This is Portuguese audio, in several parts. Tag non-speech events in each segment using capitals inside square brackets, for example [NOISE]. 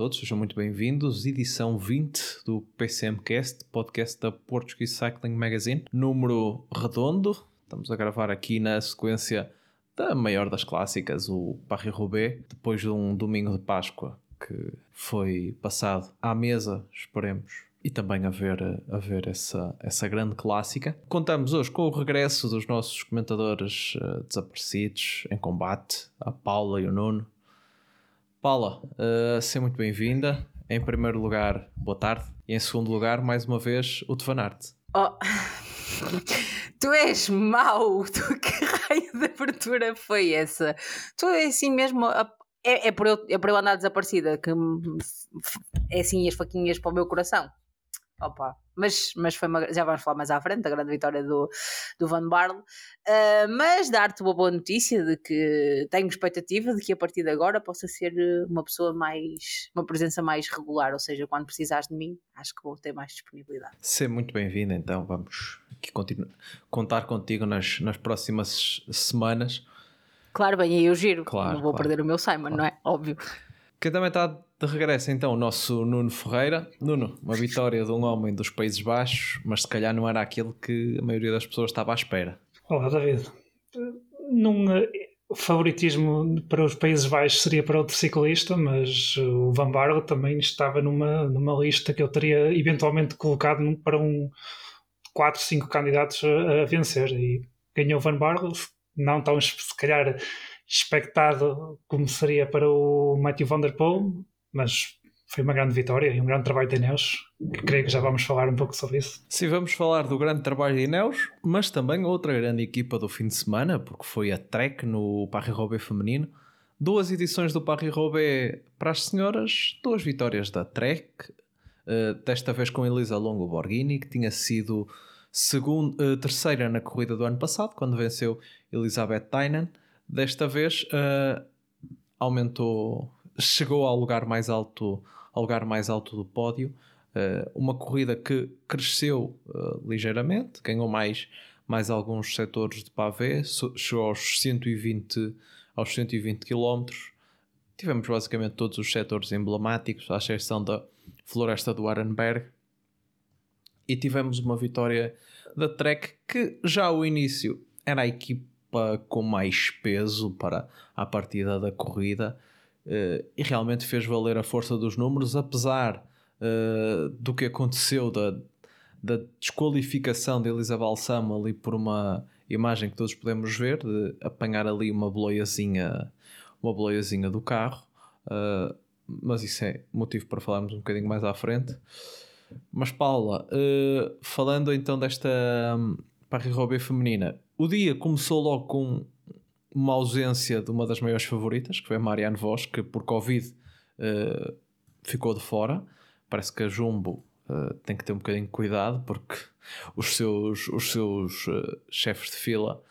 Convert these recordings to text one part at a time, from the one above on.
Todos, sejam muito bem-vindos. Edição 20 do PCMcast, podcast da Portuguese Cycling Magazine, número redondo. Estamos a gravar aqui na sequência da maior das clássicas, o Paris-Roubaix, depois de um domingo de Páscoa que foi passado à mesa, esperemos, e também a ver, a ver essa, essa grande clássica. Contamos hoje com o regresso dos nossos comentadores eh, desaparecidos em combate, a Paula e o Nuno. Paula, uh, seja muito bem-vinda. Em primeiro lugar, boa tarde. E em segundo lugar, mais uma vez, o Tevanarte. Oh. [LAUGHS] Tu és mau! [LAUGHS] Tu, que raio de abertura foi essa? Tu é assim mesmo. a- É, é, por eu, é por eu andar desaparecida que é assim as faquinhas para o meu coração. Opa, mas, mas foi uma, já vamos falar mais à frente da grande vitória do, do Van Barle. Ah, mas dar-te uma boa notícia de que tenho expectativa de que a partir de agora possa ser eh, uma pessoa mais, uma presença mais regular, ou seja, quando precisares de mim, acho que vou ter mais disponibilidade. Seja muito bem-vinda, então vamos aqui continu- contar contigo nas, nas próximas semanas. Claro, bem, aí eu giro. Claro, não vou claro. perder o meu Simon, não é? Óbvio. Quem também está de regresso, então, o nosso Nuno Ferreira. Nuno, uma vitória de um homem dos Países Baixos, mas se calhar não era aquilo que a maioria das pessoas estava à espera. Olá, David. Num eh, favoritismo para os Países Baixos seria para outro ciclista, mas o Van Barle também estava numa, numa lista que eu teria eventualmente colocado para um 4, 5 candidatos a, a vencer. E ganhou o Van Barle, não tão se calhar expectado como seria para o Matthew Van Der Poel, mas foi uma grande vitória e um grande trabalho de Ineos. que Creio que já vamos falar um pouco sobre isso. Sim, vamos falar do grande trabalho de Ineos, mas também outra grande equipa do fim de semana, porque foi a Trek no Paris-Roubaix feminino. Duas edições do Paris-Roubaix para as senhoras, duas vitórias da Trek, eh, desta vez com Elisa Longo Borghini, que tinha sido eh, terceira na corrida do ano passado, quando venceu Elizabeth Tynan. Desta vez eh, aumentou, chegou ao lugar mais alto, ao lugar mais alto do pódio. Uh, uma corrida que cresceu uh, ligeiramente, ganhou mais, mais alguns setores de pavé, chegou aos 120, aos 120 km. Tivemos basicamente todos os setores emblemáticos, à exceção da Floresta do Arenberg. E tivemos uma vitória da Trek que já ao início era a com mais peso para a partida da corrida eh, e realmente fez valer a força dos números, apesar eh, do que aconteceu da, da desqualificação de Elisa Balsamo ali por uma imagem que todos podemos ver, de apanhar ali uma boleiazinha, uma boleiazinha do carro. Eh, mas isso é motivo para falarmos um bocadinho mais à frente. Mas Paula, falando então desta um, Paris-Roubaix feminina, o dia começou logo com uma ausência de uma das maiores favoritas, que foi a Marianne Vos, que por Covid eh, ficou de fora. Parece que a Jumbo eh, tem que ter um bocadinho de cuidado, porque os seus, os seus eh, chefes de fila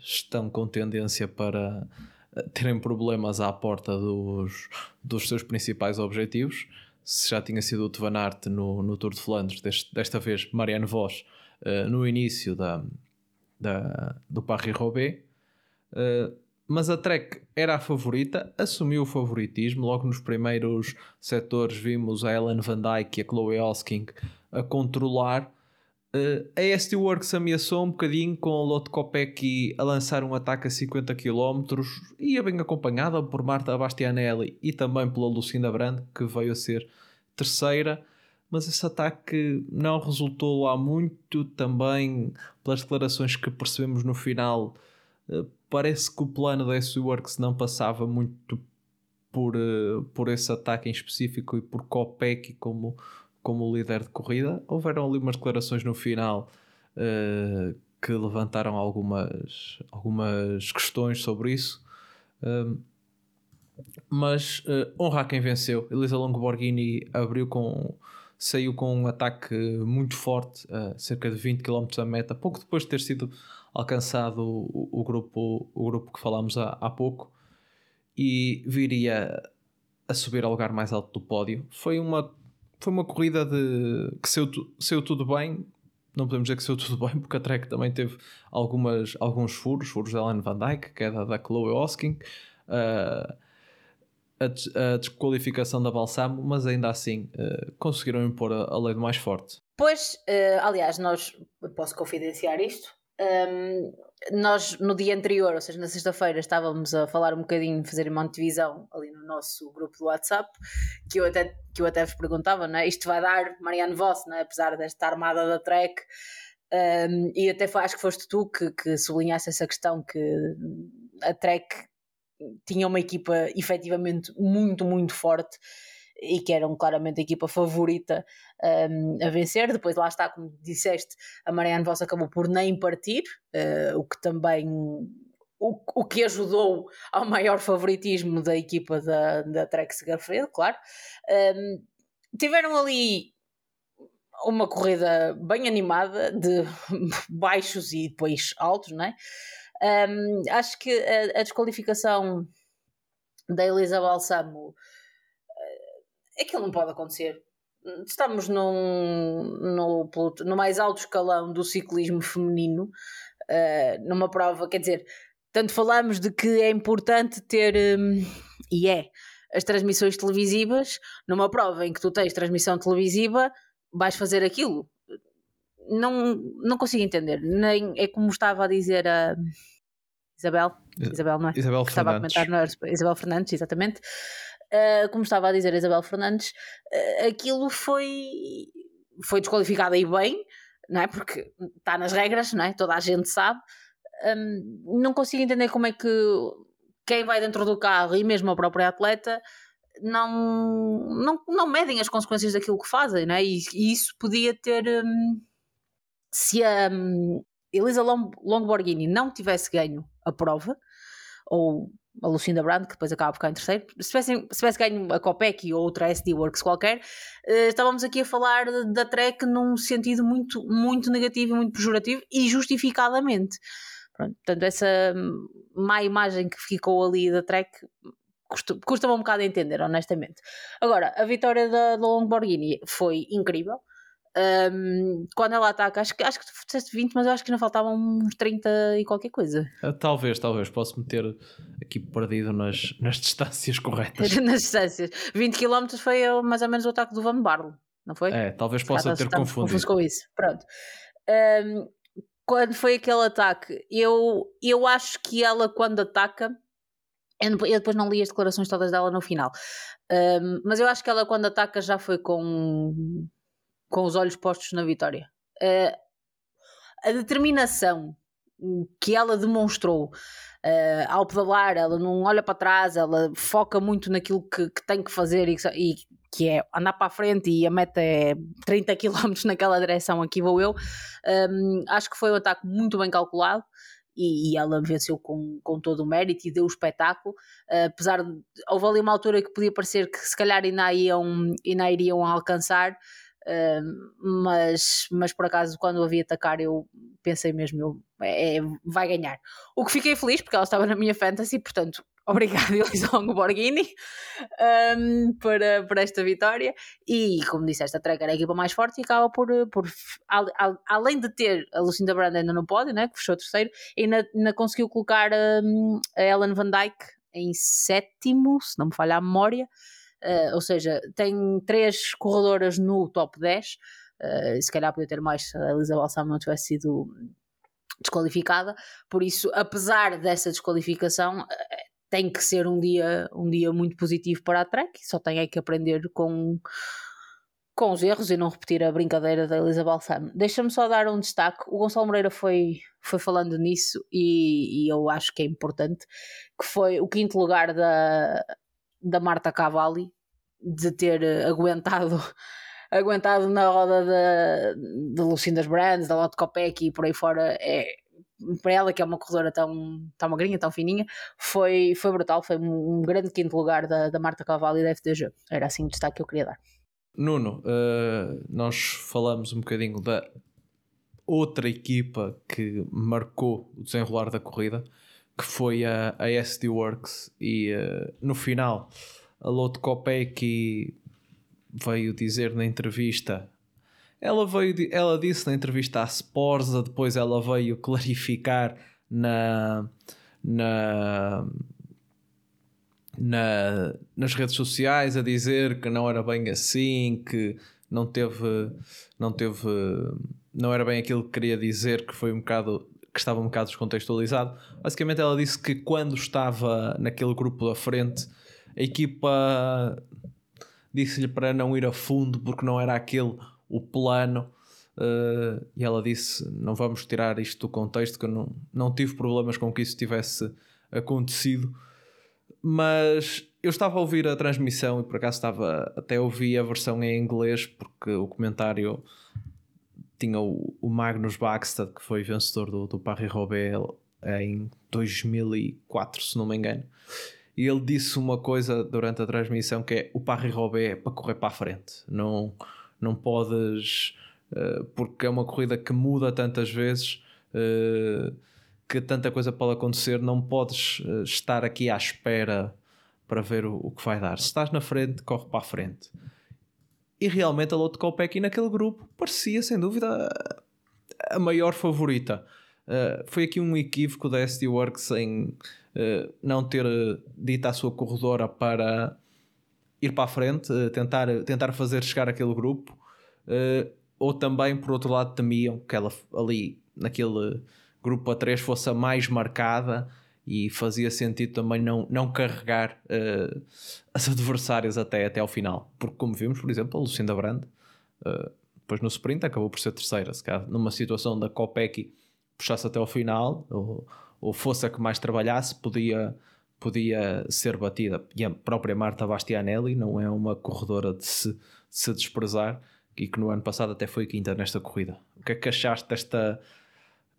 estão com tendência para terem problemas à porta dos, dos seus principais objetivos. Se já tinha sido o Van Aert no, no Tour de Flandres, deste- desta vez Marianne Vos no início da, da, do Paris-Roubaix. Uh, mas a Trek era a favorita, assumiu o favoritismo. Logo nos primeiros setores vimos a Ellen Van Dyke e a Chloe Hosking a controlar. Uh, a ST Works ameaçou um bocadinho com a Lotte Kopecky a lançar um ataque a 50 km. Ia bem acompanhada por Marta Bastianelli e também pela Lucinda Brand, que veio a ser terceira. Mas esse ataque não resultou lá muito. Também pelas declarações que percebemos no final, eh, parece que o plano da SU Works não passava muito por, eh, por esse ataque em específico e por Kopecky como, como líder de corrida. Houveram ali umas declarações no final eh, que levantaram algumas, algumas questões sobre isso. Um, mas eh, honra a quem venceu. Elisa Longo Borghini abriu com saiu com um ataque muito forte, a cerca de 20 km da meta, pouco depois de ter sido alcançado o, o grupo, o grupo que falámos há, há pouco, e viria a subir ao lugar mais alto do pódio. Foi uma, foi uma corrida de, que saiu, saiu tudo bem, não podemos dizer que saiu tudo bem, porque a Trek também teve algumas, alguns furos, furos da Ellen Van Dyke, que é da, Chloe Hosking, uh, a, desqualificação da Balsamo, mas ainda assim uh, conseguiram impor a, a, lei do mais forte. Pois, uh, aliás, nós posso confidenciar isto. Um, nós no dia anterior, ou seja, na sexta-feira, estávamos a falar um bocadinho, fazer uma divisão ali no nosso grupo do WhatsApp, que eu até, que eu até vos perguntava, né? isto vai dar Mariano Voss, né? apesar desta armada da Trek, um, e até foi, acho que foste tu que, que sublinhaste essa questão que a Trek tinha uma equipa efetivamente muito, muito forte e que eram claramente a equipa favorita um, a vencer. Depois, lá está, como disseste, a Marianne Voss acabou por nem partir, uh, o que também. O, o que ajudou ao maior favoritismo da equipa da, da Trek Segafredo, claro. Um, tiveram ali uma corrida bem animada, de [LAUGHS] baixos e depois altos, não é? Um, acho que a, a, desqualificação da Elisa Balsamo uh, aquilo não pode acontecer. Estamos num, no, no mais alto escalão do ciclismo feminino, uh, numa prova, quer dizer, tanto falamos de que é importante ter, um, e é, as transmissões televisivas, numa prova em que tu tens transmissão televisiva, vais fazer aquilo não, não consigo entender. Nem é como estava a dizer a Isabel. Isabel, não é? Isabel estava Fernandes. a comentar, não é? Isabel Fernandes, exatamente. Uh, como estava a dizer a Isabel Fernandes, uh, aquilo foi, foi desqualificado aí bem, não é? Porque está nas regras, não é? Toda a gente sabe. Um, não consigo entender como é que quem vai dentro do carro e mesmo a própria atleta não, não, não medem as consequências daquilo que fazem, não é? E, e isso podia ter. Um, se a um, Elisa Longborghini não tivesse ganho a prova, ou a Lucinda Brand, que depois acaba por ficar em terceiro, se tivesse, se tivesse ganho a Copec ou outra SD Works qualquer, uh, estávamos aqui a falar da Trek num sentido muito, muito negativo, muito pejorativo e justificadamente. Pronto, portanto, essa hum, má imagem que ficou ali da Trek custa-me custa um bocado a entender, honestamente. Agora, a vitória da, da Longborghini foi incrível. Um, quando ela ataca, acho que, acho que tu disseste 20, mas eu acho que ainda faltavam uns 30 e qualquer coisa. Uh, talvez, talvez, posso meter aqui perdido nas, nas distâncias corretas. [LAUGHS] nas distâncias. 20 km foi mais ou menos o ataque do Van Barlo, não foi? É, talvez possa ter confundido. com isso. Pronto. Um, quando foi aquele ataque, eu, eu acho que ela, quando ataca, eu depois não li as declarações todas dela no final, um, mas eu acho que ela, quando ataca, já foi com com os olhos postos na vitória. Uh, a determinação que ela demonstrou uh, ao pedalar, ela não olha para trás, ela foca muito naquilo que, que tem que fazer e, e, que é andar para a frente e a meta é 30 km naquela direção, aqui vou eu. Um, acho que foi um ataque muito bem calculado. E, e ela venceu com, com todo o mérito e deu o espetáculo, uh, apesar de houve ali uma altura que podia parecer que se calhar ainda, iam, ainda iriam alcançar, mas, mas por acaso, quando a vi atacar, eu pensei mesmo, eu, é, vai ganhar. O que fiquei feliz, porque ela estava na minha fantasy, portanto, [LAUGHS] obrigado, Elisa Longo Borghini, um, por, por esta vitória. E, como disseste, a Trek era a equipa mais forte e acaba por, por além de ter a Lucinda Brand ainda no pódio, né, que fechou terceiro, ainda, ainda conseguiu colocar um, a Ellen Van Dyke em sétimo, se não me falha a memória. Uh, ou seja, tem três corredoras no top 10. Uh, eh, se calhar podia ter mais se a Elisa Balsamo não tivesse sido desqualificada. Por isso, apesar dessa desqualificação, uh, tem que ser um dia, um dia muito positivo para a Trek. Só tem é que aprender com, com os erros e não repetir a brincadeira da Elisa Balsamo. Deixa-me só dar um destaque. O Gonçalo Moreira foi, foi falando nisso e, e eu acho que é importante, que foi o quinto lugar da, da Marta Cavalli de ter eh, aguentado [LAUGHS] aguentado na roda da, de Lucindas Brands, da Lotte Copec e por aí fora é para ela que é uma corredora tão, tão magrinha, tão fininha foi, foi brutal, foi um grande quinto lugar da, da Marta Cavalli e da FDG era assim o destaque que eu queria dar. Nuno, uh, nós falamos um bocadinho da outra equipa que marcou o desenrolar da corrida, que foi a, a SD Works, e uh, no final a Lotte Kopecky veio dizer na entrevista. Ela, veio, ela disse na entrevista à Sporza, depois ela veio clarificar na, na, na, nas redes sociais a dizer que não era bem assim, que não teve, não teve, não era bem aquilo que queria dizer, que foi um bocado que estava um bocado descontextualizado. Basicamente, ela disse que quando estava naquele grupo da frente, a equipa disse-lhe para não ir a fundo porque não era aquele o plano. Uh, e ela disse: Não vamos tirar isto do contexto, que eu não, não tive problemas com que isso tivesse acontecido. Mas eu estava a ouvir a transmissão e por acaso estava até ouvi a versão em inglês porque o comentário tinha o, o Magnus Baxter que foi vencedor do, do Paris-Roubaix em 2004 se não me engano. E ele disse uma coisa durante a transmissão que é o Paris-Roubaix é para correr para a frente. Não, não podes uh, porque é uma corrida que muda tantas vezes uh, que tanta coisa pode acontecer não podes uh, estar aqui à espera para ver o, o, que vai dar. Se estás na frente, corre para a frente e realmente a Lotte Kopecky naquele grupo parecia sem dúvida a maior favorita. Uh, foi aqui um equívoco da SD Works em uh, não ter dito à sua corredora para ir para a frente, uh, tentar, tentar fazer chegar aquele grupo, ou também por outro lado temiam que ela ali naquele grupo a 3 fosse a mais marcada e fazia sentido também não, não carregar uh, as [LAUGHS] adversárias até, até ao final. Porque, como vimos, por exemplo, a Lucinda Brand, uh, depois no sprint, acabou por ser terceira. Se calhar numa situação da Kopecky puxasse até ao final, ou, ou fosse a que mais trabalhasse, podia, podia ser batida. E a própria Marta Bastianelli não é uma corredora de se, de se desprezar e que no ano passado até foi quinta nesta corrida. O que é que achaste desta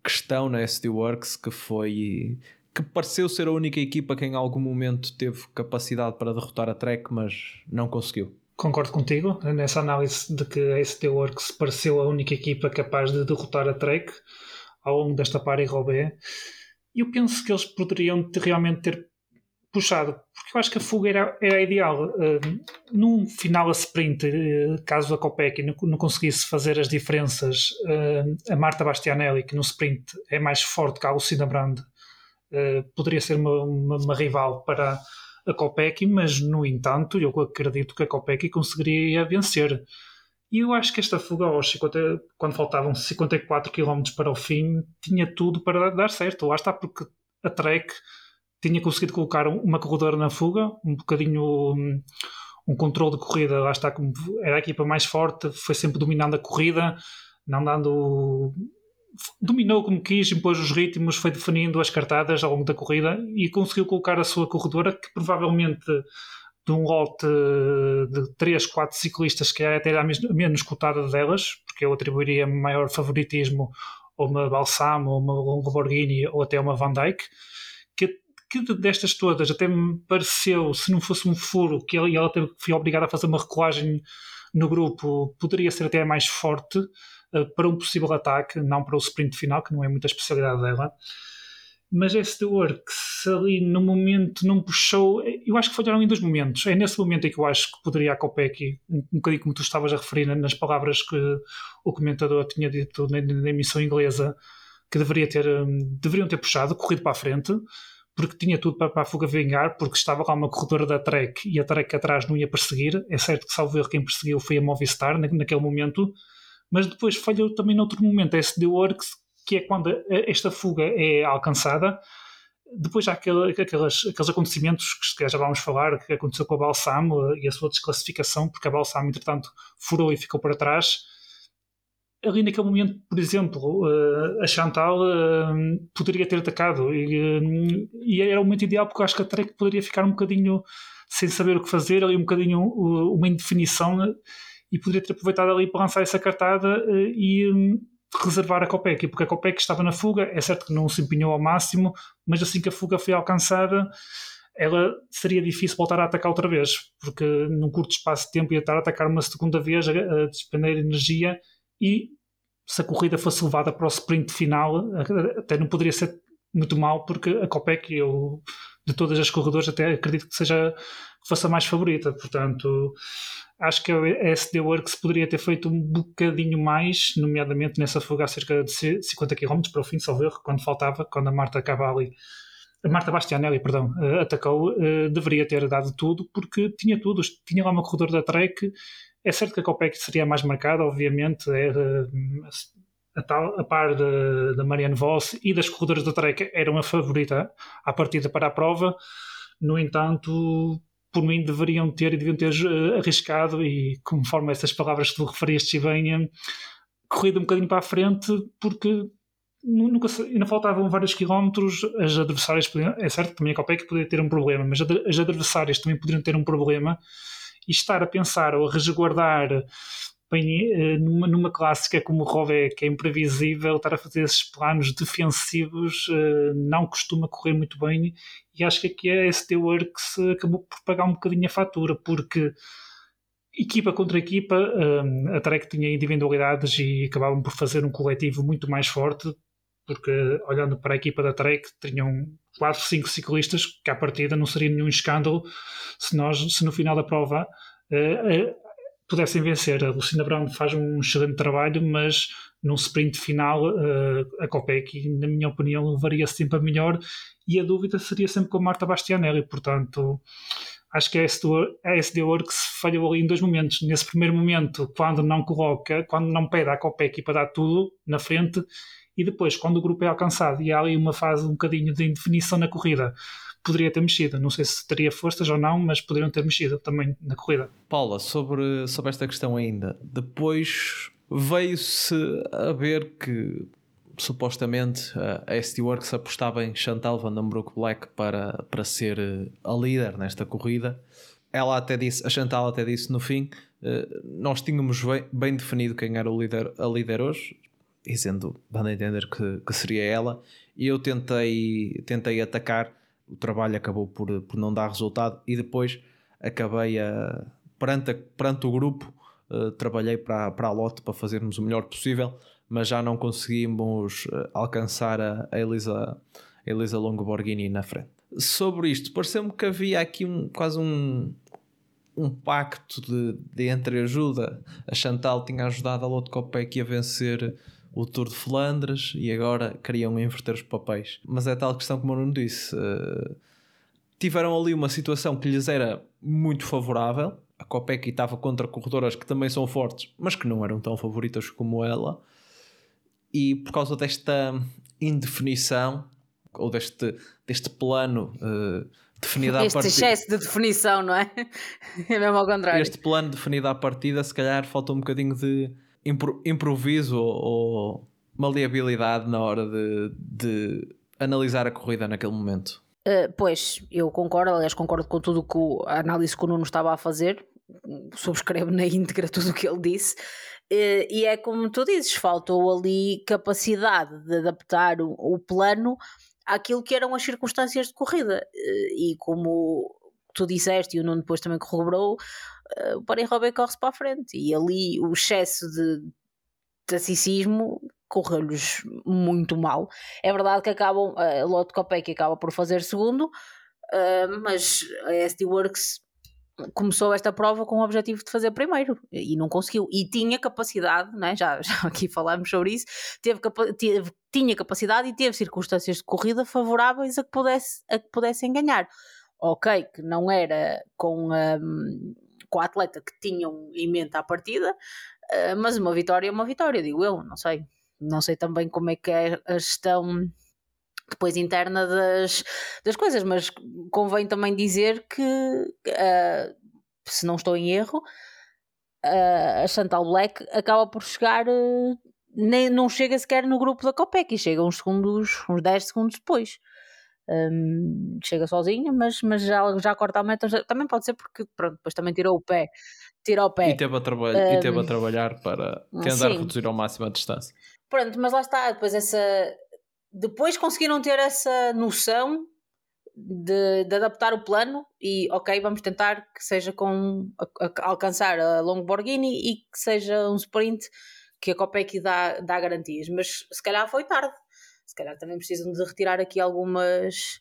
questão na SD Works que foi que pareceu ser a única equipa que em algum momento teve capacidade para derrotar a Trek, mas não conseguiu. Concordo contigo nessa análise de que a ST Works pareceu a única equipa capaz de derrotar a Trek ao longo desta Paris-Roubaix. E eu penso que eles poderiam realmente ter puxado, porque eu acho que a fuga era, era ideal. Uh, num final a sprint, uh, caso a Copec não, não, conseguisse fazer as diferenças, uh, a Marta Bastianelli, que no sprint é mais forte que a Lucinda Brand, poderia ser uma, uma, uma, rival para a Copec, mas no entanto eu acredito que a Copec conseguiria vencer. E eu acho que esta fuga aos 50, quando faltavam 54 km para o fim, tinha tudo para dar certo. Lá está, porque a Trek tinha conseguido colocar uma corredora na fuga, um bocadinho um, um controle de corrida, lá está, como era a equipa mais forte, foi sempre dominando a corrida, não dando dominou como quis, impôs os ritmos, foi definindo as cartadas ao longo da corrida e conseguiu colocar a sua corredora, que provavelmente de um lote de 3, 4 ciclistas, que até era a menos cotada delas, porque eu atribuiria maior favoritismo a uma Balsamo, uma Lamborghini ou até uma Van Dyke, que, que destas todas até me pareceu, se não fosse um furo, que ela, ela foi obrigada a fazer uma recuagem no grupo, poderia ser até mais forte, para um possível ataque, não para o sprint final, que não é muita especialidade dela. Mas esse Works ali no momento não puxou. Eu acho que falharam em dois momentos. É nesse momento em que eu acho que poderia a Copec, um, um bocadinho como tu estavas a referir nas palavras que o comentador tinha dito na, na emissão inglesa, que deveria ter, hum, deveriam ter puxado, corrido para a frente, porque tinha tudo para, para a fuga vingar, porque estava lá uma corredora da Trek e a Trek atrás não ia perseguir. É certo que, salvo erro, quem perseguiu foi a Movistar naquele momento mas depois falhou também noutro momento, a SD Works, que é quando esta fuga é alcançada. Depois há aquele, aqueles, aqueles acontecimentos que já vamos falar, que aconteceu com a Balsamo e a sua desclassificação, porque a Balsamo, entretanto, furou e ficou para trás. Ali naquele momento, por exemplo, eh, a Chantal eh, poderia ter atacado e, e era o momento ideal porque eu acho que a Trek poderia ficar um bocadinho sem saber o que fazer, ali um bocadinho uma indefinição e poderia ter aproveitado ali para lançar essa cartada uh, e um, reservar a Copec, porque a Copec estava na fuga, é certo que não se empenhou ao máximo, mas assim que a fuga foi alcançada, ela seria difícil voltar a atacar outra vez, porque num curto espaço de tempo ia estar a atacar uma segunda vez, a, a despender energia e se a corrida fosse levada para o sprint final, até não poderia ser muito mal, porque a Copec, eu, de todas as corredores, até acredito que seja que fosse a mais favorita. Portanto, acho que a SD Works poderia ter feito um bocadinho mais, nomeadamente nessa fuga a cerca de 50 km para o fim, salvo erro, quando faltava, quando a Marta Cavalli a Marta Bastianelli, perdão, uh, atacou, uh, deveria ter dado tudo, porque tinha tudo, tinha lá uma corredora da Trek, é certo que a Copec seria a mais marcada, obviamente, era, a, tal, a par da Marianne Voss e das corredoras da Trek era uma favorita à partida para a prova, no entanto, por mim deveriam ter e deviam ter uh, arriscado e conforme essas palavras que tu referiste bem, corrido um bocadinho para a frente, porque nunca ainda faltavam vários quilómetros, as adversárias podiam, é certo também a Copec poderia ter um problema, mas as adversárias também poderiam ter um problema e estar a pensar ou a resguardar bem, eh, numa, numa clássica como o Rové, que é imprevisível, estar a fazer esses planos defensivos eh, não costuma correr muito bem e acho que aqui a ST Works acabou por pagar um bocadinho a fatura, porque equipa contra equipa, eh, a Trek tinha individualidades e acabavam por fazer um coletivo muito mais forte, porque olhando para a equipa da Trek, tinham 4, 5 ciclistas, que à partida não seria nenhum escândalo se, nós, se no final da prova pudessem vencer. A Lucinda Brown faz um excelente trabalho, mas num sprint final uh, a Copec, na minha opinião, levaria sempre a melhor e a dúvida seria sempre com a Marta Bastianelli, portanto acho que a SD, a SD Works falhou ali em dois momentos. Nesse primeiro momento, quando não coloca, quando não pede à Copec para dar tudo na frente, e depois, quando o grupo é alcançado e há ali uma fase um bocadinho de indefinição na corrida, poderia ter mexido. Não sei se teria forças ou não, mas poderiam ter mexido também na corrida. Paula, sobre, sobre esta questão ainda, depois veio-se a ver que supostamente a ST Works apostava em Chantal Vandenbroek Black para, para ser a líder nesta corrida. Ela até disse, a Chantal até disse no fim, eh, nós tínhamos bem, bem definido quem era o líder, a líder hoje, dizendo, dando a entender que, que seria ela, e eu tentei, tentei atacar, o trabalho acabou por, por não dar resultado, e depois acabei a, perante, a, perante o grupo, uh, trabalhei para, para a lote para fazermos o melhor possível, mas já não conseguimos uh, alcançar a, a Elisa, a Elisa Longoborghini na frente. Sobre isto, pareceu-me que havia aqui um, quase um, um pacto de, de entreajuda. A Chantal tinha ajudado a Lotte Kopecky a vencer o Tour de Flandres e agora queriam inverter os papéis. Mas é tal questão como eu não disse. Uh, tiveram ali uma situação que lhes era muito favorável. A Kopecky estava contra corredoras que também são fortes, mas que não eram tão favoritas como ela. E por causa desta indefinição, ou deste, deste plano uh, definido este à partida. Este excesso de definição, não é? [LAUGHS] É mesmo ao contrário. Este plano definido à partida, se calhar falta um bocadinho de impro improviso ou maleabilidade na hora de, de analisar a corrida naquele momento? Uh, pois, eu concordo, aliás, concordo com tudo que o, a análise que o Nuno estava a fazer, subscrevo na [LAUGHS] íntegra tudo o que ele disse, uh, e é como tu dizes, faltou ali capacidade de adaptar o, o plano àquilo que eram as circunstâncias de corrida, uh, e como tu disseste e o Nuno depois também corroborou, o Paris-Roubaix corre-se para a frente e ali o excesso de tacicismo correu-lhes muito mal. É verdade que acabam, a Lotte Kopecky acaba por fazer segundo, uh, mas a SD Works começou esta prova com o objetivo de fazer primeiro e não conseguiu. E tinha capacidade, né? já, já aqui falámos sobre isso, teve, teve, tinha capacidade e teve circunstâncias de corrida favoráveis a que, pudesse, a que pudessem ganhar ok, que não era com, um, com a atleta que tinham em mente à partida, uh, mas uma vitória é uma vitória, digo eu, não sei. Não sei também como é que é a gestão depois interna das, das coisas, mas convém também dizer que, uh, se não estou em erro, uh, a Chantal Black acaba por chegar, uh, nem, não chega sequer no grupo da Copec, e chega uns segundos, uns 10 segundos depois. Um, chega sozinha, mas, mas já, já corta a meta. Já, também pode ser porque pronto, depois também tirou o pé. Tirou o pé. E teve a, traba um, e teve a trabalhar para tentar sim. reduzir ao máximo a distância. Pronto, mas lá está, depois essa. Depois conseguiram ter essa noção de, de, adaptar o plano e ok, vamos tentar que seja com a, a, alcançar a Longborghini e que seja um sprint que a Copec dá, dá garantias, mas se calhar foi tarde, se calhar também precisam de retirar aqui algumas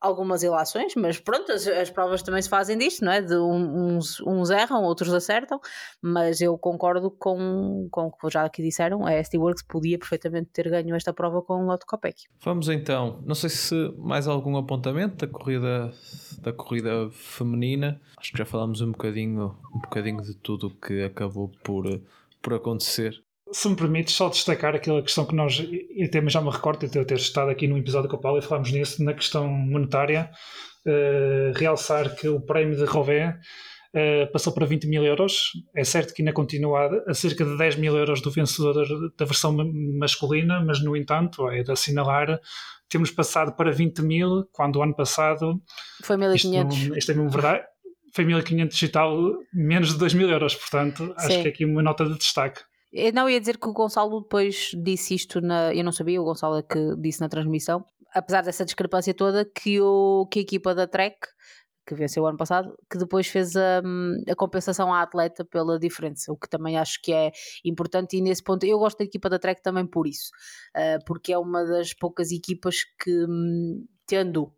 algumas ilações, mas pronto, as, as, provas também se fazem disto, não é? De uns, uns erram, outros acertam, mas eu concordo com, com o que já aqui disseram, a ST Works podia perfeitamente ter ganho esta prova com o Lotto Copec. Vamos então, não sei se mais algum apontamento da corrida da corrida feminina, acho que já falámos um bocadinho, um bocadinho de tudo o que acabou por, por acontecer se me permites só destacar aquela questão que nós, e também já me recordo de eu ter estado aqui no episódio com o Paulo e falámos nisso, na questão monetária, uh, realçar que o prémio de Rové uh, passou para 20 mil euros. É certo que ainda continua a cerca de 10 mil euros do vencedor da versão masculina, mas no entanto, é de assinalar, temos passado para 20 mil, quando o ano passado. Foi 1500. Isto, isto é mesmo verdade. Foi 1500 e tal, menos de 2 mil euros, portanto, acho Sim. que é aqui uma nota de destaque. Eu não ia dizer que o Gonçalo depois disse isto na. Eu não sabia, o Gonçalo é que disse na transmissão, apesar dessa discrepância toda, que, o, que a equipa da Trek, que venceu o ano passado, que depois fez a, a compensação à atleta pela diferença, o que também acho que é importante. E nesse ponto, eu gosto da equipa da Trek também por isso, uh, porque é uma das poucas equipas que, tendo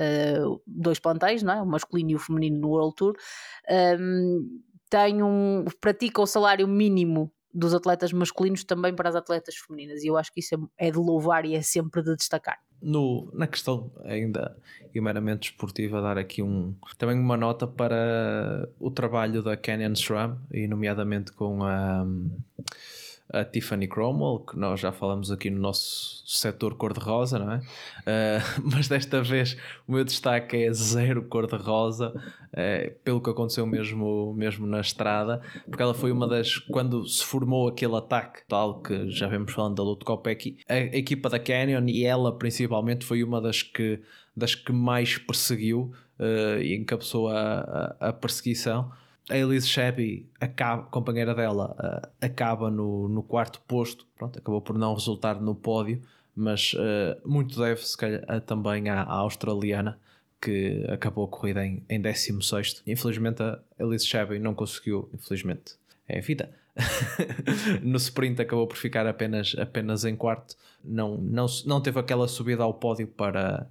Uh, dois plantéis, não é? o masculino e o feminino no World Tour, tem um, pratica o salário mínimo dos atletas masculinos também para as atletas femininas. E eu acho que isso é, é de louvar e é sempre de destacar. No, na questão ainda e meramente esportiva, dar aqui um, também uma nota para o trabalho da Canyon SRAM, e nomeadamente com a a Tiffany Cromwell, que nós já falamos aqui no nosso setor cor-de-rosa, não é? Uh, [LAUGHS] mas desta vez o meu destaque é zero cor-de-rosa, uh, pelo que aconteceu mesmo, mesmo na estrada, porque ela foi uma das. Quando se formou aquele ataque, tal que já vemos falando da Luto Kopecky, a, a equipa da Canyon e ela principalmente foi uma das que, das que mais perseguiu uh, e encabeçou a, a, a perseguição a Elise Shabby, companheira dela, acaba no, no quarto posto, pronto, acabou por não resultar no pódio, mas uh, muito deve se calhar também à, à, australiana que acabou a corrida em, em 16. Infelizmente a Elise Shabby não conseguiu, infelizmente, é a vida. [LAUGHS] no sprint acabou por ficar apenas, apenas em quarto, não, não, não teve aquela subida ao pódio para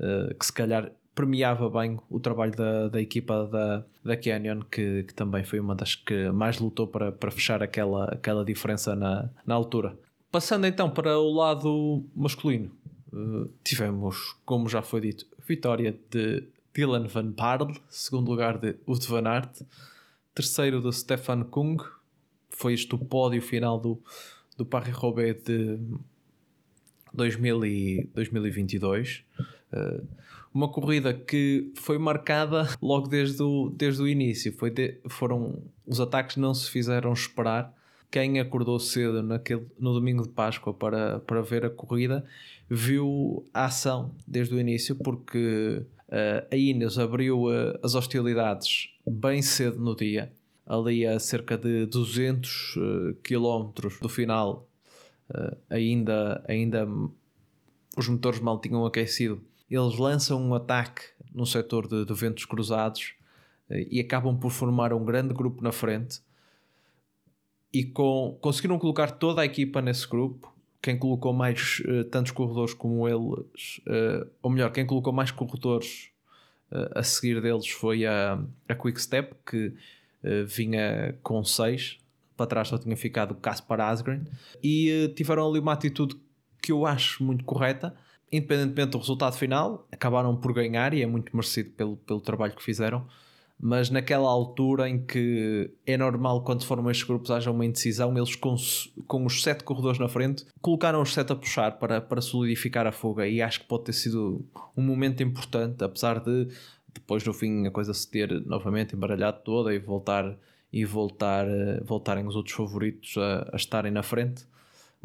uh, que se calhar premiava bem o trabalho da, da equipa da, da Canyon, que, que também foi uma das que mais lutou para, para fechar aquela, aquela diferença na, na altura. Passando então para o lado masculino, uh, tivemos, como já foi dito, vitória de Dylan Van Parle, segundo lugar de Wout Van Aert, terceiro de Stefan Kung, foi este o pódio final do, do Paris-Roubaix de 2000 e 2022. Uh, uma corrida que foi marcada logo desde o, desde o início. Foi de, foram, os ataques não se fizeram esperar. Quem acordou cedo naquele, no domingo de Páscoa para, para ver a corrida viu a ação desde o início, porque uh, a Ineos abriu uh, as hostilidades bem cedo no dia, ali a cerca de 200 uh, km do final, uh, ainda, ainda os motores mal tinham aquecido eles lançam um ataque no setor de, de ventos cruzados eh, e acabam por formar um grande grupo na frente e com, conseguiram colocar toda a equipa nesse grupo. Quem colocou mais uh, tantos corredores como eles, uh, ou melhor, quem colocou mais corredores uh, a seguir deles foi a, a Quick Step, que vinha com 6. Para trás só tinha ficado Caspar Asgren. E tiveram ali uma atitude que eu acho muito correta independentemente do resultado final, acabaram por ganhar e é muito merecido pelo, pelo trabalho que fizeram. Mas naquela altura em que é normal quando formam estes grupos haja uma indecisão, eles com, com os sete corredores na frente colocaram os sete a puxar para, para solidificar a fuga e acho que pode ter sido um momento importante, apesar de depois no fim a coisa se ter novamente embaralhado toda e voltar e voltar, voltarem os outros favoritos a, a estarem na frente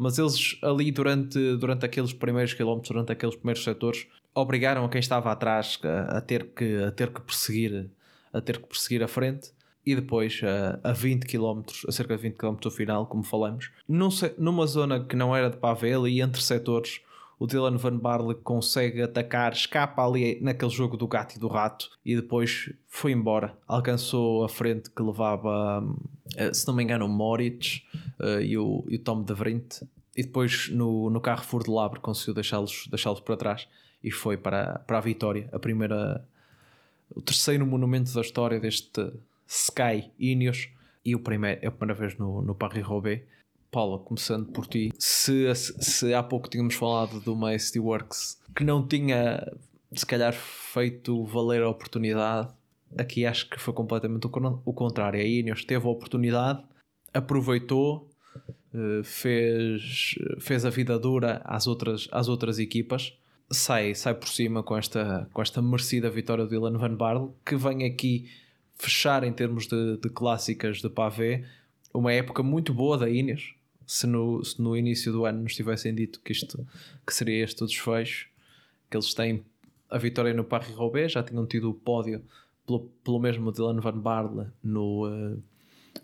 mas eles ali durante, durante aqueles primeiros quilómetros, durante aqueles primeiros setores, obrigaram a quem estava atrás a, a, ter, que, a ter que perseguir a ter que perseguir a frente. E depois a, a 20 km, a cerca de 20 km do final, como falamos, num, numa zona que não era de pavé e entre setores, o Dylan Van Barle consegue atacar, escapa ali naquele jogo do gato e do rato e depois foi embora. Alcançou a frente que levava, eh, se não me engano, o Moritz uh, e, o, e o Tom de Vrint. E depois no, no Carrefour Labre conseguiu deixá-los deixá para trás e foi para, para a vitória. A primeira, o terceiro monumento da história deste Sky Ineos e o primeiro, é a primeira vez no, no Paris-Roubaix. Paula, começando por ti, se, se há pouco tínhamos falado do Majesty Works que não tinha se calhar feito valer a oportunidade, aqui acho que foi completamente o contrário. A Ineos teve a oportunidade, aproveitou, eh, fez, fez a vida dura às outras, às outras equipas sai, sai por cima com esta, com esta merecida vitória do Ilan Van Barle, que vem aqui fechar em termos de, de clássicas de pavé uma época muito boa da Ineos. Se no, se no início do ano nos tivessem dito que isto que seria este o desfecho, que eles têm a vitória no Paris-Roubaix, já tinham tido o pódio pelo, pelo mesmo Dylan Van Barle no, uh,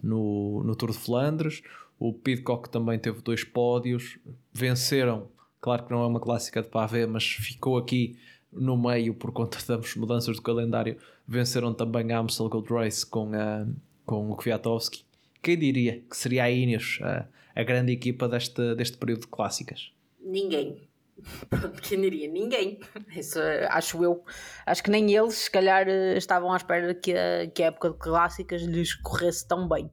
no, no Tour de Flandres. O Pidcock também teve dois pódios, venceram Claro que não é uma clássica de pavé, mas ficou aqui no meio por conta das mudanças do calendário. Venceram também a Amstel Gold Race com, a, com o Kwiatkowski. Quem diria que seria a Ineos a, a grande equipa deste, deste período de clássicas? Ninguém. [LAUGHS] Quem diria? Ninguém. Isso, acho eu. Acho que nem eles, se calhar, estavam à espera que a, que a época de clássicas lhes corresse tão bem.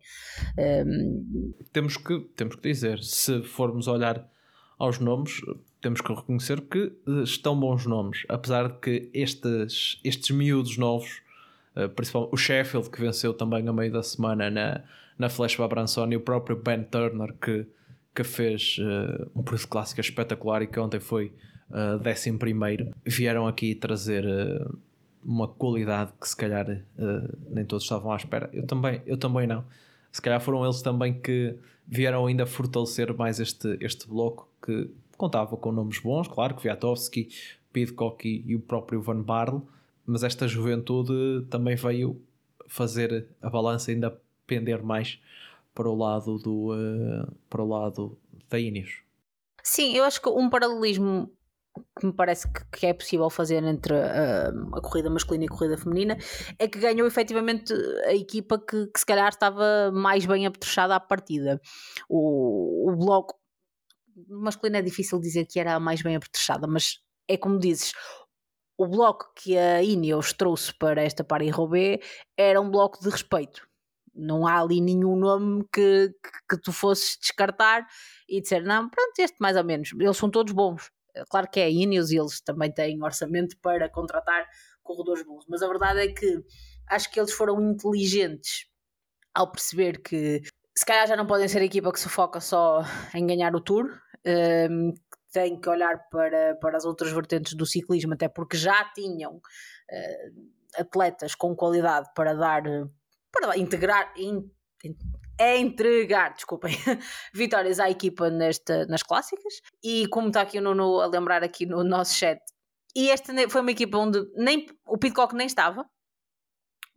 Um... Temos, que, temos que dizer, se formos olhar aos nomes, temos que reconhecer que eh, estão bons nomes, apesar de que estes, estes miúdos novos, eh, principalmente o Sheffield, que venceu também a meio da semana na, na Flash Babranson, e o próprio Ben Turner, que, que fez uh, um preço clássico espetacular e que ontem foi uh, décimo primeiro, vieram aqui trazer uh, uma qualidade que se calhar uh, nem todos estavam à espera. Eu também, eu também não. Se calhar foram eles também que vieram ainda fortalecer mais este, este bloco que contava com nomes bons, claro, que Kwiatkowski, Pidcock e, e o próprio Van Barle, mas esta juventude também veio fazer a balança ainda pender mais para o lado do uh, para o lado da Ineos. Sim, eu acho que um paralelismo que me parece que, é possível fazer entre a, a, corrida masculina e a corrida feminina é que ganhou efetivamente a equipa que, que se calhar estava mais bem apetrechada à partida. O, o bloco masculino é difícil dizer que era a mais bem apetrechada, mas é como dizes, o bloco que a Ineos trouxe para esta Paris-Roubaix era um bloco de respeito. Não há ali nenhum nome que, que, que, tu fosses descartar e dizer, não, pronto, este mais ou menos. Eles são todos bons. Claro que é a Ineos e eles também têm orçamento para contratar corredores bons, mas a verdade é que acho que eles foram inteligentes ao perceber que se calhar já não podem ser a equipa que se foca só em ganhar o Tour, um, tem que olhar para, para as outras vertentes do ciclismo, até porque já tinham uh, atletas com qualidade para dar, para integrar, in, é entregar, desculpem, [LAUGHS] vitórias à equipa nesta, nas clássicas. E como está aqui o Nuno a lembrar aqui no nosso chat, e esta foi uma equipa onde nem, o Pitcock nem estava,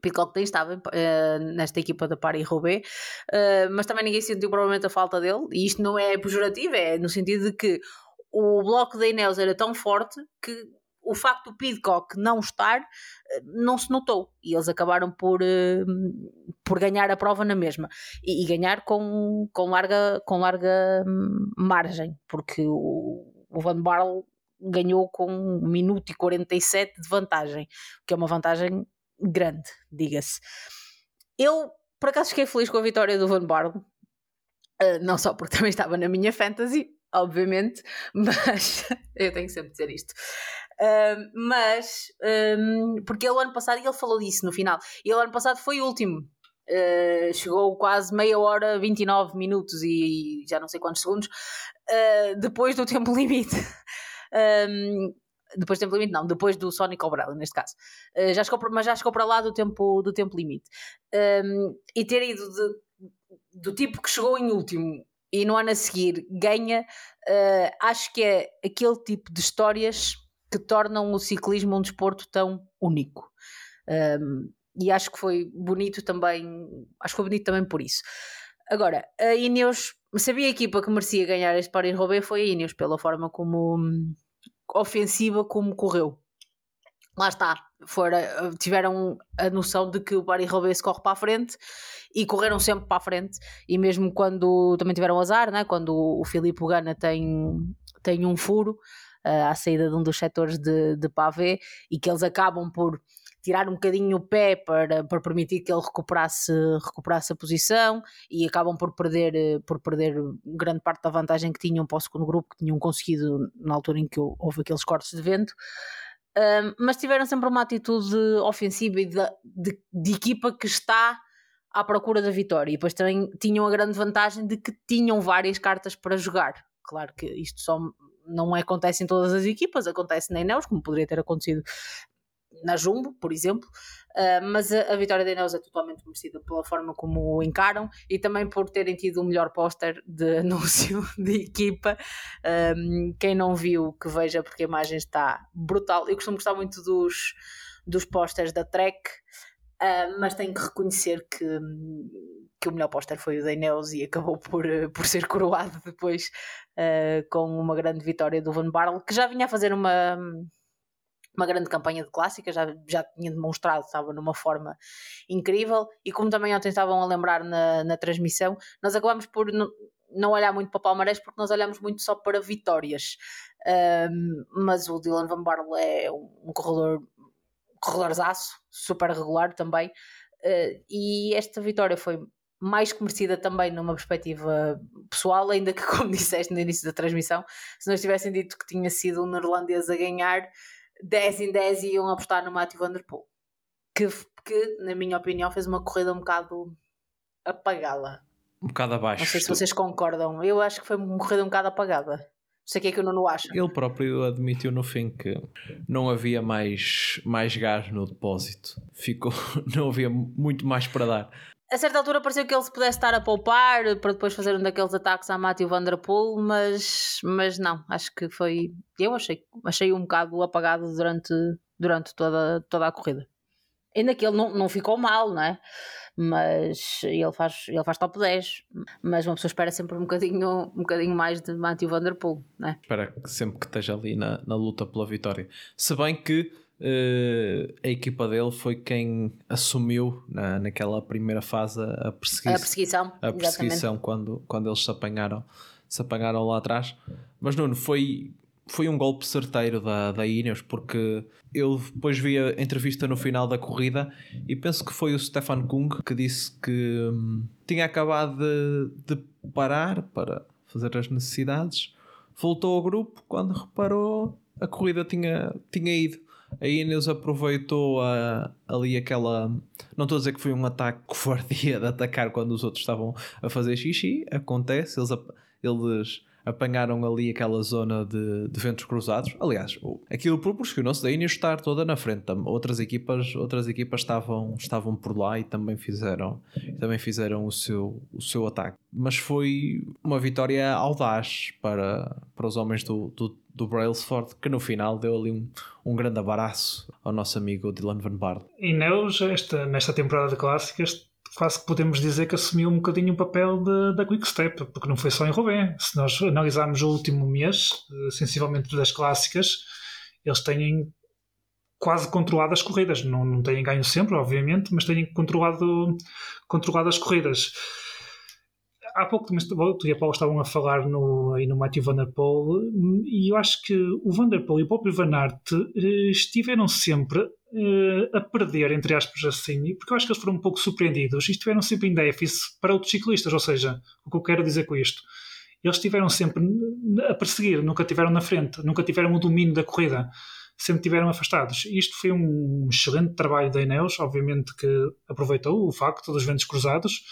Pitcock nem estava uh, nesta equipa da Paris-Roubaix, uh, mas também ninguém sentiu provavelmente a falta dele, e isto não é pejorativo, é no sentido de que o bloco da Ineos era tão forte que o facto do Pidcock não estar eh, não se notou e eles acabaram por, por ganhar a prova na mesma e, e ganhar com, com, larga, com larga hum, margem, porque o, Van Barle ganhou com 1 minuto e 47 de vantagem, que é uma vantagem grande, diga-se. Eu, por acaso, fiquei feliz com a vitória do Van Barle, uh, não só porque também estava na minha fantasy, obviamente, [LAUGHS] mas eu tenho sempre dizer isto. Mas um, porque ele ano passado, e ele falou disso no final, ele ano passado foi o último. Uh, chegou quase meia hora, 29 minutos e, e já não sei quantos segundos uh, depois do tempo [LAUGHS] limite. Um, depois do tempo limite, não, depois do Sonic Obrelli, neste caso. Uh, já chegou, mas já chegou para lá do tempo, do tempo limite. Um, e ter ido de, do tipo que chegou em último e no ano a seguir ganha, uh, acho que é aquele tipo de histórias que tornam o ciclismo um desporto tão único. Um, e acho que foi bonito também, acho que foi bonito também por isso. Agora, a Ineos, sabia a equipa que merecia ganhar este Paris-Roubaix foi a Ineos, pela forma como ofensiva como correu. Lá está, fora, tiveram a noção de que o Robes corre para a frente e correram sempre para a frente. E mesmo quando também tiveram azar, né? quando o Filipe Gana tem, tem um furo à saída de um dos setores de, de pavê e que eles acabam por tirar um bocadinho o pé para, para permitir que ele recuperasse, recuperasse a posição e acabam por perder, por perder grande parte da vantagem que tinham para o segundo grupo, que tinham conseguido na altura em que houve aqueles cortes de vento. Um, mas tiveram sempre uma atitude ofensiva e de, de, de, equipa que está à procura da vitória. E depois também tinham a grande vantagem de que tinham várias cartas para jogar. Claro que isto só não acontece em todas as equipas, acontece na Ineos, como poderia ter acontecido na Jumbo, por exemplo, uh, mas a, a, vitória da Ineos é totalmente merecida pela forma como o encaram e também por terem tido o melhor póster de [LAUGHS] anúncio de equipa. Um, quem não viu, que veja, porque a imagem está brutal. Eu costumo gostar muito dos, dos pósteres da Trek, uh, mas tenho que reconhecer que, que o melhor póster foi o da e acabou por, por ser coroado depois uh, com uma grande vitória do Van Barle, que já vinha a fazer uma uma grande campanha de clássica, já, já tinha demonstrado, estava numa forma incrível. E como também ontem estavam a lembrar na, na transmissão, nós acabamos por não olhar muito para o Palmarés porque nós olhamos muito só para vitórias. Um, mas o Dylan Van Barle é um corredor, corredorzaço, super regular também. Uh, e esta vitória foi mais que merecida também numa perspectiva pessoal, ainda que, [LAUGHS] como disseste no início da transmissão, se nós tivessem dito que tinha sido um neerlandês a ganhar, 10 em 10 iam apostar no Matthew Van Der Poel. Que, que, na minha opinião, fez uma corrida um bocado apagada. Um bocado abaixo. Não sei se vocês concordam. Eu acho que foi uma corrida um bocado apagada. Sei o que é que o Nuno acha. Ele próprio admitiu no fim que não havia mais, mais gás no depósito. Ficou, [LAUGHS] não havia muito mais para dar a certa altura pareceu que ele se pudesse estar a poupar para depois fazer um daqueles ataques a Matthew Van Der Poel, mas, mas não, acho que foi. Eu achei, achei um bocado apagado durante, durante toda, toda a corrida. Ainda que ele não, não ficou mal, não é? Mas ele faz, ele faz top 10. Mas uma pessoa espera sempre um bocadinho, um bocadinho mais de Matthew Van Der Poel, não é? Espera sempre que esteja ali na, na luta pela vitória. Se bem que Uh, a equipa dele foi quem assumiu na, naquela primeira fase a, persegui a perseguição, a perseguição quando, quando eles se apanharam, se apanharam lá atrás. Mas Nuno, foi, foi um golpe certeiro da, da Ineos porque eu depois vi a entrevista no final da corrida e penso que foi o Stefan Kung que disse que hum, tinha acabado de, de parar para fazer as necessidades, voltou ao grupo quando reparou a corrida tinha, tinha ido a Ineos aproveitou a, ali aquela. Não estou a dizer que foi um ataque covardia de atacar quando os outros estavam a fazer xixi, acontece, eles, eles apanharam ali aquela zona de, de ventos cruzados. Aliás, aquilo proporcionou-se da Ineos estar toda na frente. Outras equipas, outras equipas estavam, estavam por lá e também fizeram, também fizeram o, seu, o seu ataque. Mas foi uma vitória audaz para, para os homens do, do do Brailsford, que no final deu ali um, um grande abraço ao nosso amigo Dylan Van Baarle. E Neus, esta, nesta temporada de clássicas, quase que podemos dizer que assumiu um bocadinho o papel da Quick Step, porque não foi só em Roubaix. Se nós analisarmos o último mês, eh, sensivelmente das clássicas, eles têm quase controlado as corridas. Não, não têm ganho sempre, obviamente, mas têm controlado, controlado as corridas há pouco tu e a Paula estavam a falar no, aí no Matthew Van Der Poel e eu acho que o Van Der Poel e o próprio Van Aert eh, estiveram sempre uh, a perder, entre aspas assim, porque eu acho que eles foram um pouco surpreendidos e estiveram sempre em déficit para outros ciclistas, ou seja, o que eu quero dizer com isto eles estiveram sempre a perseguir, nunca tiveram na frente, nunca tiveram o domínio da corrida, sempre tiveram afastados. Isto foi um excelente trabalho da Ineos, obviamente que aproveitou o facto dos ventos cruzados,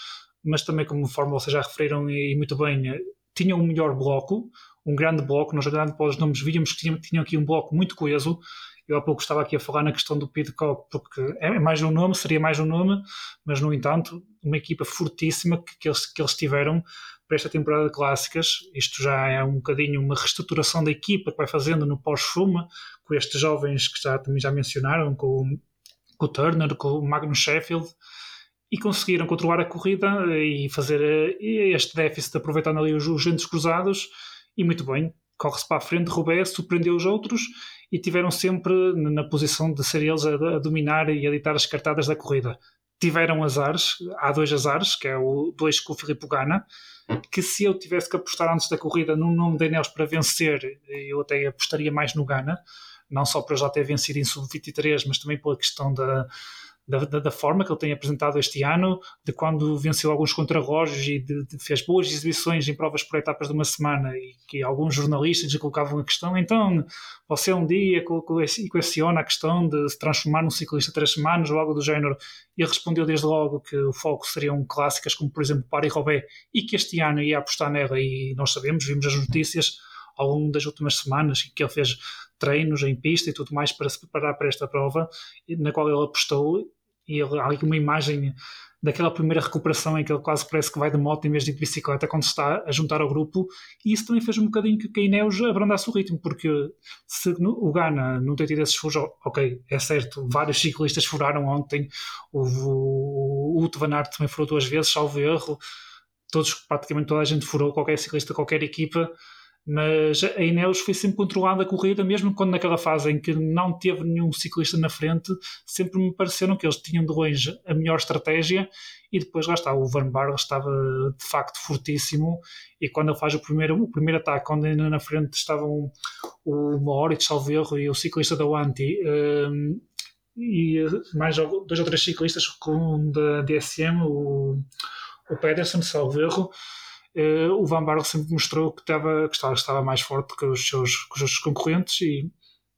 mas também, como forma vocês já referiram e, muito bem, eh, tinham um melhor bloco, um grande bloco. Nós, olhando para os nomes, víamos que tinham, aqui um bloco muito coeso. Eu há pouco estava aqui a falar na questão do Pidcock, porque é mais um nome, seria mais um nome, mas no entanto, uma equipa fortíssima que, que, eles, que eles tiveram para esta temporada de clássicas. Isto já é um bocadinho uma reestruturação da equipa que vai fazendo no pós-Fuma, com estes jovens que já, também já mencionaram, com, com o Turner, com o Magnus Sheffield e conseguiram controlar a corrida e fazer eh, este déficit aproveitando ali os, os ventos cruzados e muito bem. corre-se para a frente, Roubaix surpreendeu os outros e tiveram sempre na posição de ser eles a, a dominar e a ditar as cartadas da corrida. Tiveram azares, há dois azares, que é o dois com o Filipe Gana, que se eu tivesse que apostar antes da corrida num nome de Enéas para vencer, eu até apostaria mais no Gana, não só para já ter vencido em sub-23, mas também pela questão da, da, da, da, forma que ele tem apresentado este ano, de quando venceu alguns contrarrelógios e de, de, fez boas exibições em provas por etapas de uma semana e que alguns jornalistas lhe colocavam a questão, então você um dia equaciona a questão de se transformar num ciclista três semanas ou algo do género, e respondeu desde logo que o foco seriam clássicas como por exemplo Paris-Roubaix e que este ano ia apostar nela. E nós sabemos, vimos as notícias ao longo das últimas semanas que ele fez treinos em pista e tudo mais para se preparar para esta prova, na qual ele apostou e há ali uma imagem daquela primeira recuperação em que ele quase parece que vai de moto em vez de de bicicleta quando está a juntar ao grupo. E isso também fez um bocadinho que a Ineos abrandasse o ritmo porque se o Ghana não tem tido esses furos ok, é certo, vários ciclistas furaram ontem o, o, o Van Aert também furou duas vezes, salvo erro. Todos, praticamente toda a gente furou qualquer ciclista, qualquer equipa mas a Ineos foi sempre controlada a corrida, mesmo quando naquela fase em que não teve nenhum ciclista na frente, sempre me pareceram que eles tinham de longe a melhor estratégia e depois lá está, o Van Barle estava de facto fortíssimo e quando ele faz o primeiro, o primeiro ataque, quando ainda na frente estavam o Moritz, salvo erro, e o ciclista da Wanty, um, e mais dois ou três ciclistas com da DSM, o, o Pedersen, salvo erro, uh, o Van Barle sempre mostrou que estava, que estava, estava mais forte que os, seus, que os seus concorrentes e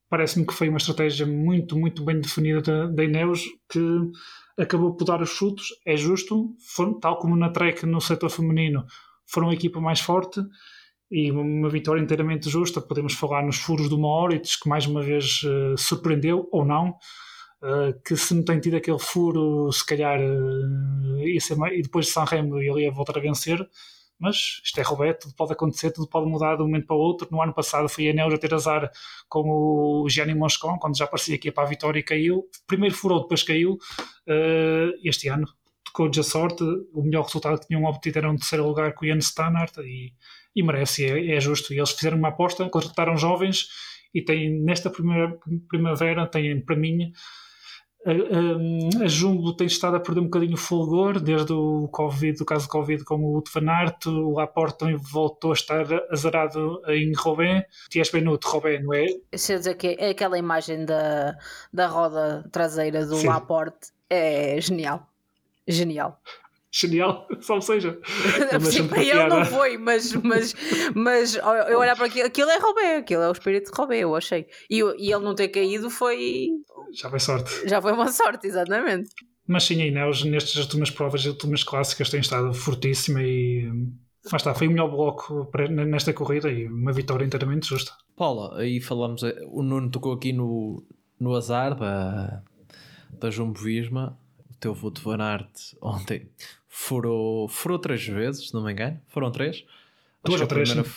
parece-me que foi uma estratégia muito, muito bem definida da, da Ineos que acabou por dar os frutos, é justo, foi, tal como na Trek no setor feminino foram a equipa mais forte e uma vitória inteiramente justa, podemos falar nos furos do Moritz, que mais uma vez uh, surpreendeu, ou não, uh, que se não tem tido aquele furo, se calhar uh, ia ser e depois de Sanremo ele ia voltar a vencer, mas isto é Roberto, tudo pode acontecer, tudo pode mudar de um momento para o outro. No ano passado foi a Neus a ter azar com o Gianni Moscon, quando já parecia que ia para a vitória e caiu. Primeiro furou, depois caiu. Uh, este ano tocou-lhes a sorte, o melhor resultado que tinham obtido era um terceiro lugar com o Ian Stannard e, e merece, é, é, justo. E eles fizeram uma aposta, contrataram jovens e têm, nesta primeira primavera, têm para mim a, a, Jumbo tem estado a perder um bocadinho o fulgor desde o Covid, o caso do Covid com o Van Aert, o Laporte também voltou a estar azarado em Robin, Tias Benut, Robin, não é? Deixa eu dizer que é aquela imagem da, da roda traseira do Sim. Laporte é genial, genial genial, [LAUGHS] só seja. [LAUGHS] Sim, para ele não foi, mas, mas, mas eu olhar para aquilo, aquilo é Robé, aquilo é o espírito de Robé, eu achei. E, e ele não ter caído foi. Já foi sorte. Já foi uma sorte, exatamente. Mas sim, a Ineos nestas últimas provas, as últimas clássicas, tem estado fortíssima e. Mas está, foi o melhor bloco nesta corrida e uma vitória inteiramente justa. Paula, aí falamos, eh, o Nuno tocou aqui no, no azar da, da Jumbo Visma o teu Voto Van Aert ontem [LAUGHS] furou, furou três vezes, se não me engano. Foram três? Duas ou três. Primeira...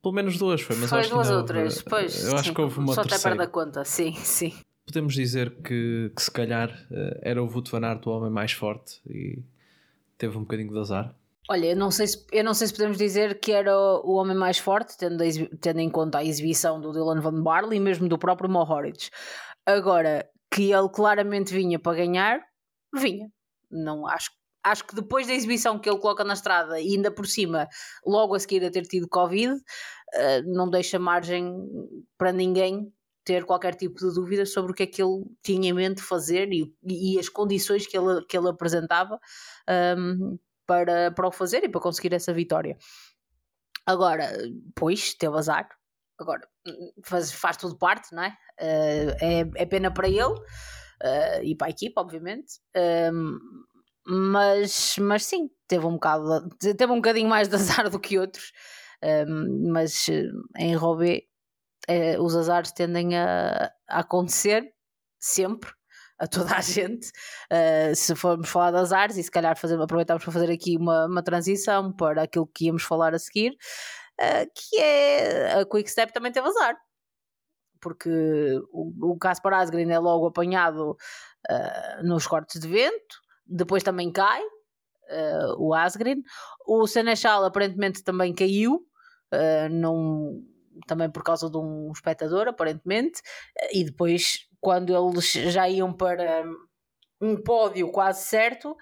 Pelo menos duas foi, mas foi acho duas que ou três, pois. Eu acho sim. que houve uma Só terceira. até perto da conta, sim, sim. Podemos dizer que, que se calhar eh, era o Wout van Aert o homem mais forte e teve um bocadinho de azar. Olha, eu não sei se, eu não sei se podemos dizer que era o homem mais forte, tendo, tendo em conta a exibição do Dylan Van Barley e mesmo do próprio Mohoric. Agora, que ele claramente vinha para ganhar, vinha. Não acho acho que depois da exibição que ele coloca na estrada e ainda por cima, logo a seguir a ter tido Covid, uh, não deixa margem para ninguém ter qualquer tipo de dúvida sobre o que é que ele tinha em mente fazer e, e as condições que ele, que ele apresentava um, para, para o fazer e para conseguir essa vitória. Agora, pois, teve azar. Agora, faz, faz tudo parte, não é? Uh, é, é pena para ele uh, e para a equipa, obviamente. Um, mas, mas sim, teve um bocado, teve um bocadinho mais de [LAUGHS] azar do que outros, um, mas em Robé eh, os azares tendem a, a, acontecer sempre a toda a [LAUGHS] gente. Uh, se formos falar de azares, e se calhar fazer, aproveitamos para fazer aqui uma, uma transição para aquilo que íamos falar a seguir, uh, que é a Quick Step também teve azar. Porque o, Caspar Asgreen é logo apanhado uh, nos cortes de vento, depois também cai o Asgreen. O Senechal aparentemente também caiu. não, também por causa de um espectador, aparentemente, e depois, quando eles já iam para um pódio quase certo,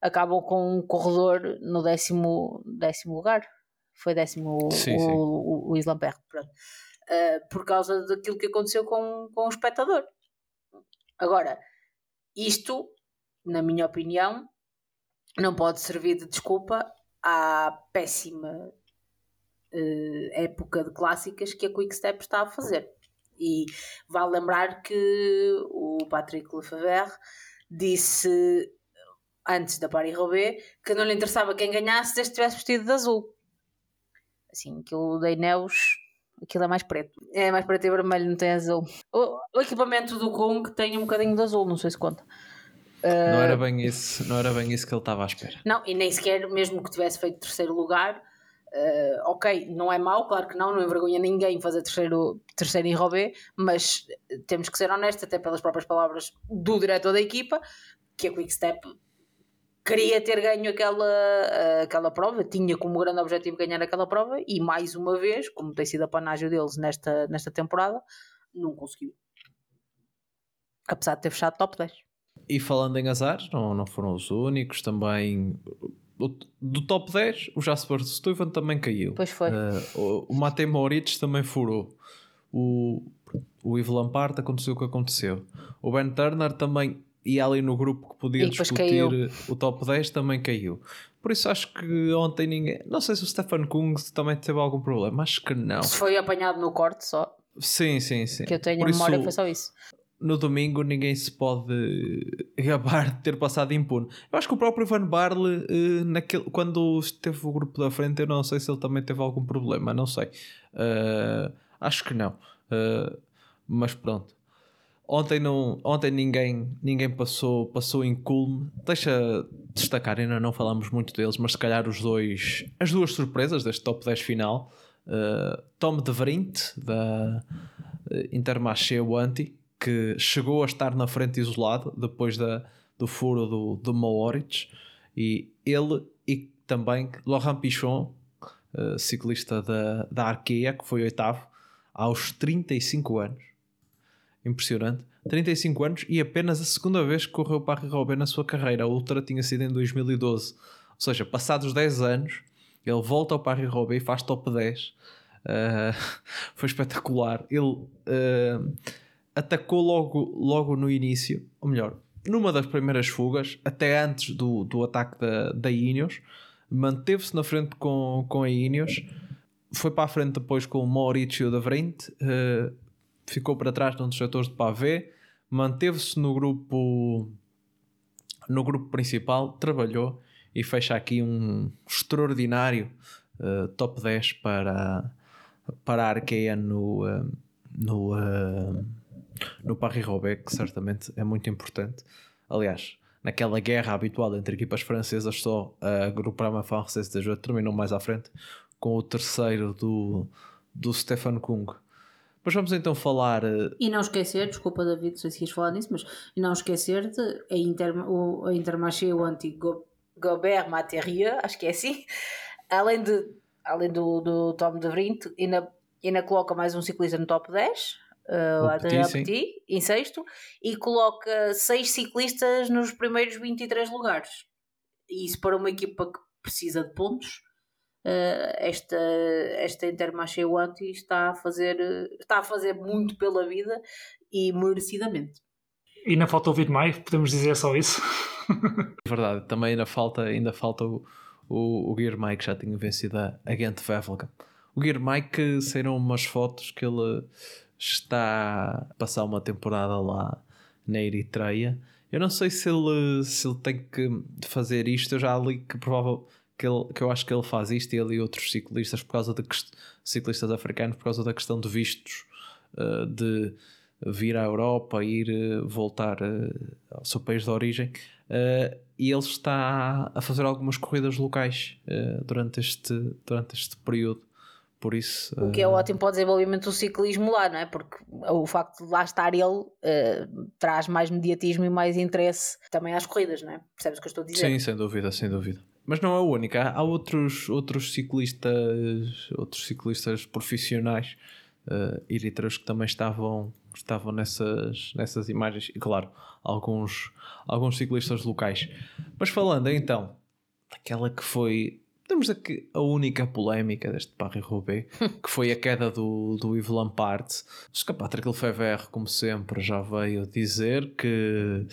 acabam com um corredor no décimo, décimo lugar. Foi décimo sim, o, sim. o, o Islam uh, por causa daquilo que aconteceu com, com o espectador. Agora, isto, na minha opinião, não pode servir de desculpa à péssima uh, época de clássicas que a Quickstep está a fazer. E vale lembrar que o Patrick Lefebvre disse antes da Paris-Roubaix que não lhe interessava quem ganhasse desde que estivesse vestido de azul. Assim, aquilo da Ineos, aquilo é mais preto. É mais preto e vermelho, não tem azul. O, o equipamento do Kung tem um bocadinho de azul, não sei se conta. Não era bem isso, não era bem isso que ele estava à espera. Não, e nem sequer, mesmo que tivesse feito terceiro lugar, uh, ok, não é mau, claro que não, não envergonha ninguém fazer terceiro, terceiro em Robé, mas temos que ser honestos, até pelas próprias palavras do diretor da equipa, que a Quickstep queria ter ganho aquela, uh, aquela prova, tinha como grande objetivo ganhar aquela prova e mais uma vez, como tem sido a panágio deles nesta, nesta temporada, não conseguiu. Apesar de ter fechado top 10. E falando em azar, não, não foram os únicos, também do top 10, o Jasper Stuyven também caiu. Pois foi. Uh, o, Matei Moritz também furou. O, o Ivo Lampard aconteceu o que aconteceu. O Ben Turner também ia ali no grupo que podia discutir caiu. o top 10, também caiu. Por isso acho que ontem ninguém. Não sei se o Stefan Kung também teve algum problema, acho que não. Se foi apanhado no corte só. Sim, sim, sim. Que eu tenho Por a memória, isso, foi só isso no domingo ninguém se pode gabar de ter passado impune. Eu acho que o próprio Van Barle, eh, naquele, quando teve o grupo da frente, eu não sei se ele também teve algum problema, não sei. Uh, acho que não. Uh, mas pronto. Ontem, não, ontem ninguém, ninguém passou, passou em culme. Deixa destacar, ainda não falamos muito deles, mas se calhar os dois, as duas surpresas deste top 10 final. Uh, Tom de Vrint, da Intermarché Wanty, que chegou a estar na frente isolado depois da, do furo do, do Moritz e ele e também Laurent Pichon, uh, ciclista da, da Arkea, que foi oitavo, aos 35 anos. Impressionante. 35 anos e apenas a segunda vez que correu para Roubaix na sua carreira. A outra tinha sido em 2012. Ou seja, passados 10 anos, ele volta ao Paris-Roubaix e faz top 10. Uh, eh, [LAUGHS] foi espetacular. Ele uh, atacou logo, logo no início, ou melhor, numa das primeiras fugas, até antes do, do ataque da, da Ineos, manteve-se na frente com, com a Ineos, foi para a frente depois com o Mauricio da Vrint, uh, ficou para trás num dos setores de pavé, manteve-se no grupo no grupo principal, trabalhou e fecha aqui um extraordinário uh, top 10 para, para a Arkea no, uh, no no Paris-Roubaix, que certamente é muito importante. Aliás, naquela guerra habitual entre equipas francesas, só a Groupama Française de Jeux terminou mais à frente com o terceiro do, do Stefan Kung. Mas vamos então falar. Eh, e não esquecer, desculpa David, não sei se quis falar nisso, mas não esquecer de a, Inter, o, a Intermarché, o antigo Gobert Materia, acho que é assim, [LAUGHS] além, de, além do, do Tom de Vrint, ainda, ainda coloca mais um ciclista no top 10, uh, o Adrien Petit, em sexto, e coloca seis ciclistas nos primeiros 23 lugares. E isso para uma equipa que precisa de pontos, uh, esta, esta Intermarché Wanty está a fazer está a fazer muito pela vida e merecidamente. E ainda falta ouvir mais, podemos dizer só isso. [LAUGHS] Verdade, também ainda falta, ainda falta o, o, o Guilherme que já tinha vencido a, a Gent Wevelgem. O Guilherme que saíram umas fotos que ele está a passar uma temporada lá na Eritreia. Eu não sei se ele, se ele tem que fazer isto. Eu já li que provável que, ele, que eu acho que ele faz isto e ele e outros ciclistas por causa de ciclistas africanos por causa da questão de vistos uh, de vir à Europa, ir uh, voltar uh, ao seu país de origem. e ele está a fazer algumas corridas locais durante, este, durante este período. Por isso, o que é ótimo para o desenvolvimento do ciclismo lá, não é? Porque o facto de lá estar ele uh, traz mais mediatismo e mais interesse também às corridas, não é? Percebes o que eu estou a dizer? Sim, sem dúvida, sem dúvida. mas não é a única. Há outros, outros ciclistas, outros ciclistas profissionais uh, eritreus que também estavam, estavam nessas, nessas imagens. E claro, alguns, alguns ciclistas locais. Mas falando então daquela que foi temos aqui a única polémica deste Paris-Roubaix, [LAUGHS] que foi a queda do, do Yves Lampard. O Patrick Lefebvre, como sempre, já veio dizer que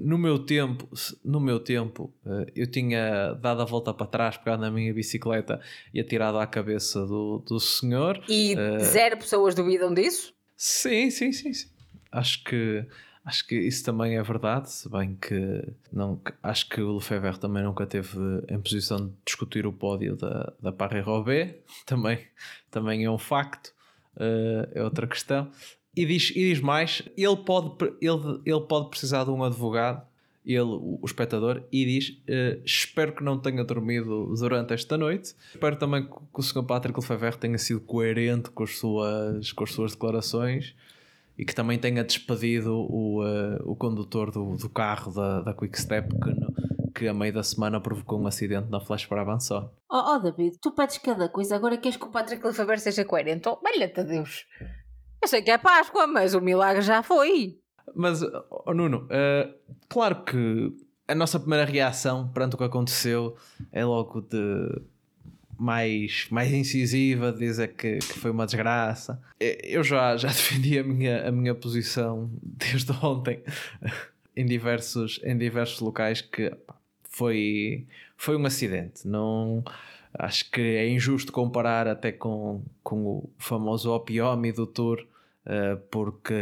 no meu tempo, no meu tempo, eh, eu tinha dado a volta para trás, pegado na minha bicicleta e atirado à cabeça do, do senhor. E uh, zero pessoas duvidam disso? Sim, sim, sim, sim. Acho que acho que isso também é verdade, se bem que não, acho que o Lefebvre também nunca teve em posição de discutir o pódio da, da Paris-Roubaix, [LAUGHS] também, também é um facto, uh, é outra questão. E diz, e diz mais: ele pode, ele, ele pode precisar de um advogado, ele, o, espectador, e diz: uh, Espero que não tenha dormido durante esta noite. Espero também que o Sr. Patrick Lefebvre tenha sido coerente com as suas, com as suas declarações e que também tenha despedido o, uh, o condutor do, do carro da, da Quickstep que, no, que a meio da semana provocou um acidente na Flash para avançar. Oh, oh David, tu pedes cada coisa, agora queres que o Patrick Lefebvre seja coerente? Oh, Valha-te a Deus! Eu sei que é Páscoa, mas o milagre já foi. Mas, oh Nuno, uh, claro que a nossa primeira reação perante o que aconteceu é logo de mais, mais incisiva, dizer que, que, foi uma desgraça. Eu já, já [LAUGHS] defendi a minha, a minha posição desde ontem [LAUGHS] em diversos, em diversos locais que foi, foi um acidente. Não acho que é injusto comparar até com, com o famoso Opiomi do Tour uh, porque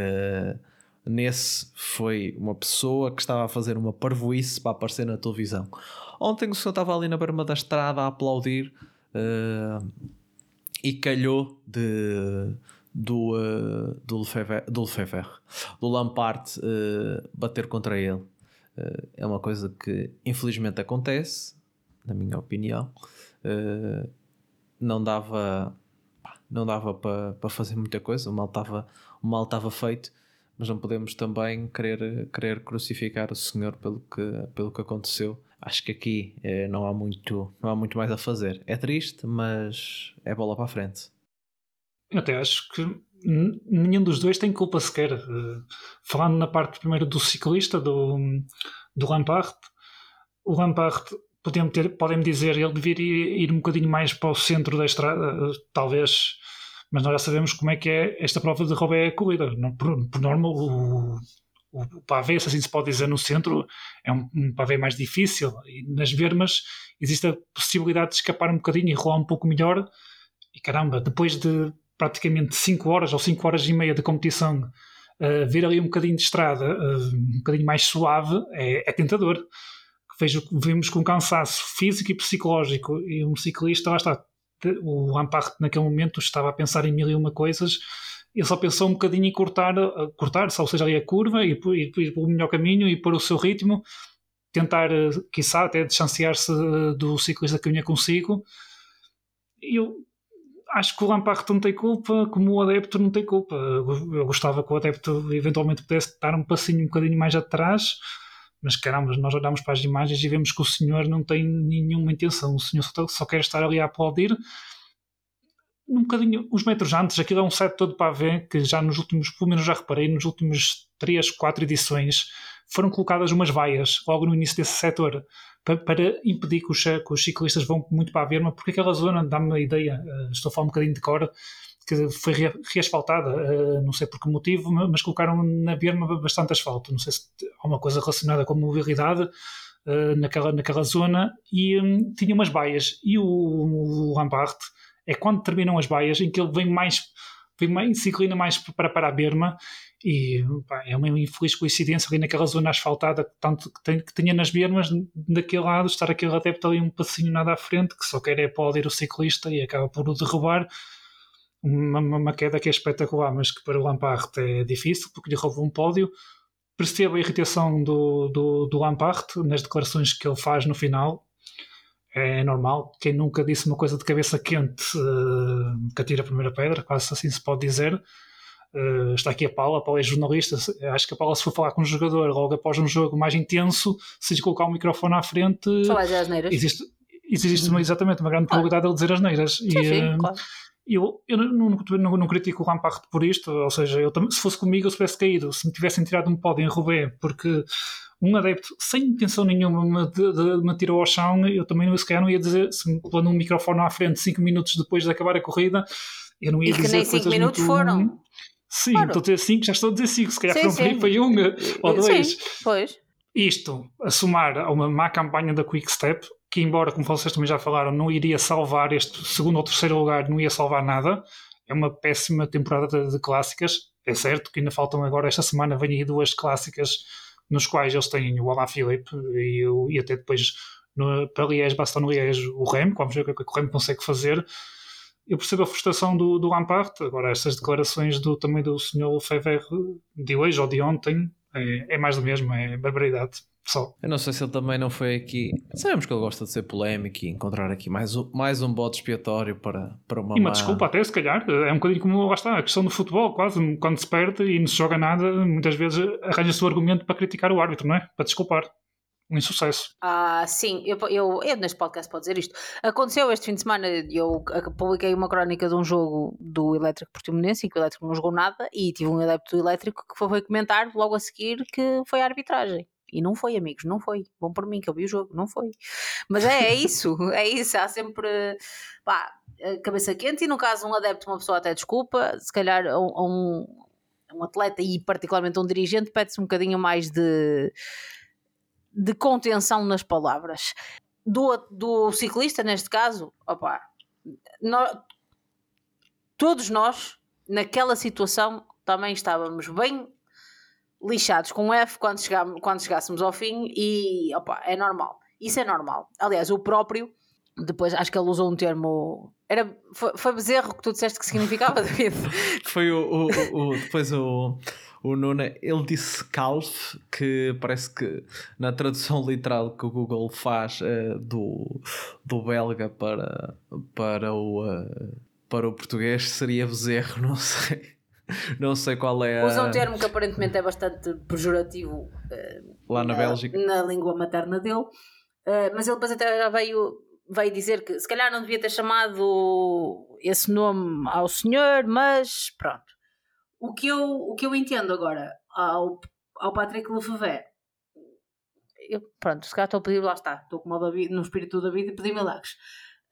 nesse foi uma pessoa que estava a fazer uma parvoíce para aparecer na televisão. Ontem o senhor estava ali na berma da estrada a aplaudir e calhou de do, uh, do, Lefebvre, do Lefebvre, do Lampard uh, bater contra ele. Uh, é uma coisa que infelizmente acontece, na minha opinião. não dava não dava para pa fazer muita coisa, o mal estava o mal estava feito, mas não podemos também querer, querer crucificar o Senhor pelo que, pelo que aconteceu. Acho que aqui eh, não, há muito, não há muito mais a fazer. É triste, mas é bola para a frente. Eu até acho que nenhum dos dois tem culpa sequer. Uh, falando na parte primeiro do ciclista, do, do Lampard, o Lampard podem ter, podem dizer ele deveria ir um bocadinho mais para o centro da estrada, talvez, mas nós já sabemos como é que é esta prova de Robé corrida. Por, por norma, o, o pavê, se assim se pode dizer, no centro é um, um pavê mais difícil e nas vermas existe a possibilidade de escapar um bocadinho e rolar um pouco melhor. E caramba, depois de praticamente 5 horas ou 5 horas e meia de competição, uh, ver ali um bocadinho de estrada, uh, um bocadinho mais suave, é, é tentador vejo, vemos com cansaço físico e psicológico e um ciclista, lá está, o Lampard naquele momento estava a pensar em mil e uma coisas, ele só pensou um bocadinho em cortar, cortar ou seja, ali a curva e ir, pelo melhor caminho e pôr o seu ritmo, tentar, eh, quiçá, até distanciar-se do ciclista que vinha consigo. Eu acho que o Lampard não tem culpa, como o adepto não tem culpa. Eu gostava que o adepto eventualmente pudesse dar um passinho um bocadinho mais atrás, mas caramba, nós olhamos para as imagens e vemos que o senhor não tem nenhuma intenção, o senhor só, só quer estar ali a aplaudir. Um bocadinho, uns metros antes, aquilo é um set todo para ver que já nos últimos, pelo menos já reparei, nos últimos 3, 4 edições foram colocadas umas vaias logo no início desse setor para, para impedir que os, que os, ciclistas vão muito para a verma, porque aquela zona, dá-me a ideia, uh, estou a falar um bocadinho de cor, que foi reasfaltada, uh, não sei por que motivo, mas colocaram na berma bastante asfalto. Não sei se há uma coisa relacionada com a mobilidade uh, naquela, naquela zona e um, tinha umas baias. E o, o é quando terminam as baias em que ele vem mais, vem mais se inclina mais para, para a berma e pá, é uma infeliz coincidência ali naquela zona asfaltada tanto que, tem, que tinha nas bermas daquele lado, estar aquele adepto ali um passinho nada à frente que só quer é poder o ciclista e acaba por o derrubar uma, uma, queda que é espetacular, mas que para o Lampard é difícil, porque lhe roubou um pódio. Percebo a irritação do, do, do Lampard nas declarações que ele faz no final. É normal. Quem nunca disse uma coisa de cabeça quente uh, que atira a primeira pedra, quase assim se pode dizer. Uh, está aqui a Paula, a Paula é jornalista. Acho que a Paula, se for falar com um jogador logo após um jogo mais intenso, se lhe colocar o microfone à frente, Só vai dizer as neiras. existe, existe uma, exatamente uma grande probabilidade de ele dizer as neiras. Sim, e, sim, uh, claro. eu, eu não, não, não, critico o Lampard por isto, ou seja, eu, se fosse comigo eu se tivesse caído, se me tivessem tirado um pódio em Roubaix, porque um adepto sem intenção nenhuma me, de, de- me tirou ao chão, eu também não, se calhar não ia dizer, se me pondo um microfone à frente 5 minutos depois de acabar a corrida, eu não ia E que dizer nem cinco coisas minutos muito- foram. Sim, estou a dizer 5, já estou a dizer 5, se calhar Sim, foram foi um ou dois. Sim, pois. Isto, a somar a uma má campanha da Quick Step, que embora, como vocês também já falaram, não iria salvar este segundo ou terceiro lugar, não ia salvar nada. É uma péssima temporada de, de clássicas. É certo que ainda faltam agora, esta semana, vêm aí duas clássicas nos quais eles têm o Olá Filipe e, o- e até depois no, para Liège, Bastogne Liège, o Rem, vamos ver o que é o Rem consegue fazer. Eu percebo a frustração do, do Lampard, agora estas declarações do, também do Sr. Fever de hoje ou de ontem, é, é mais do mesmo, é barbaridade só. Eu não sei se ele também não foi aqui. Sabemos que ele gosta de ser polémico e encontrar aqui mais um, mais um bode expiatório para, para uma E uma má- desculpa até, se calhar, é um bocadinho como lá está, a questão do futebol, quase, quando se perde e não se joga nada, muitas vezes arranja-se o argumento para criticar o árbitro, não é? Para desculpar. Um insucesso. Ah, sim, eu, eu, eu neste podcast posso dizer isto. Aconteceu este fim de semana, eu publiquei uma crónica de um jogo do Elétrico Portimonense em que o Elétrico não jogou nada e tive um adepto do Elétrico que foi comentar logo a seguir que foi a arbitragem. E não foi, amigos, não foi. Bom por mim que eu vi o jogo, não foi. Mas é, é isso, [LAUGHS] é isso. Há sempre pá, a cabeça quente e no caso um adepto, uma pessoa até desculpa, se calhar a um, um, atleta e particularmente um dirigente pede-se um bocadinho mais de de contenção nas palavras. Do, do ciclista, neste caso, opa, nó- todos nós, naquela situação, também estávamos bem lixados com F quando, chegámos, quando chegássemos ao fim e opa, é normal. Isso é normal. Aliás, o próprio, depois acho que ele usou um termo. Era, foi, foi bezerro que tu disseste que significava, [LAUGHS] David? Foi o, o- o- depois o, o Nuno, ele disse calf, que parece que na tradução literal que o Google faz eh, do, do belga para, para, o, eh, para o português seria bezerro, [LAUGHS] não sei. Não sei qual é a, Usa um termo que aparentemente é bastante pejorativo eh, lá na Bélgica. na língua materna dele, Uh, mas ele depois até já veio, veio dizer que se calhar não devia ter chamado esse nome ao senhor, mas pronto. O que eu, o que eu entendo agora ao, ao Patrick Lefebvre, eu, pronto, se calhar estou a pedir, lá está, estou como o David, no espírito do David e pedi milagres.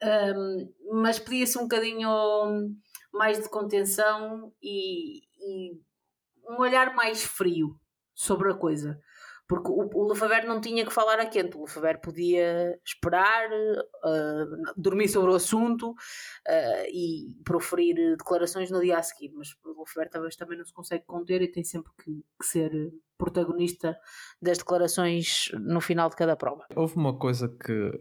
Um, mas pedia-se um bocadinho mais de contenção e, e um olhar mais frio sobre a coisa. Porque o, o Lefebvre não tinha que falar a quente, o Lefebvre podia esperar, uh, dormir sobre o assunto uh, e proferir declarações no dia a seguir, mas o Lefebvre talvez também não se consegue conter e tem sempre que, que ser protagonista das declarações no final de cada prova. Houve uma coisa que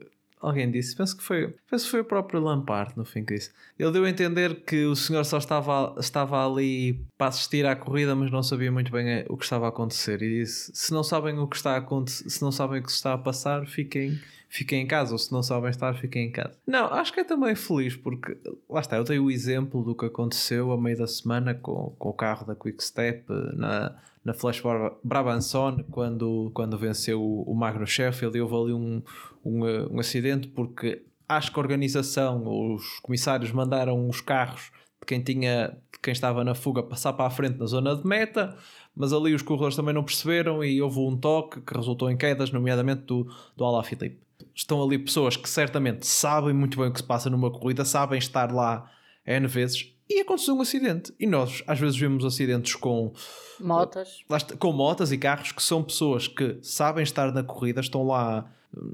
alguém disse, penso que foi, penso que foi o próprio Lampard no fim que disse. Ele deu a entender que o senhor só estava, estava ali para assistir à corrida, mas não sabia muito bem eh, o que estava a acontecer. E disse: se não sabem o que está a acontecer, se não sabem o que está a passar, fiquem, fiquem em casa, ou se não sabem estar, fiquem em casa. Não, acho que é também feliz, porque lá está, eu tenho o exemplo do que aconteceu a meio da semana com, com o carro da Quick Step na na Flash Brabanson quando, quando venceu o, Magno Sheffield e houve ali um, um, um, acidente porque acho que a organização, os comissários mandaram os carros de quem tinha de quem estava na fuga passar para a frente na zona de meta mas ali os corredores também não perceberam e houve um toque que resultou em quedas, nomeadamente do, do Alaphilippe. Estão ali pessoas que certamente sabem muito bem o que se passa numa corrida, sabem estar lá N vezes e aconteceu um acidente. E nós às vezes vemos acidentes com motas, com motas e carros que são pessoas que sabem estar na corrida, estão lá.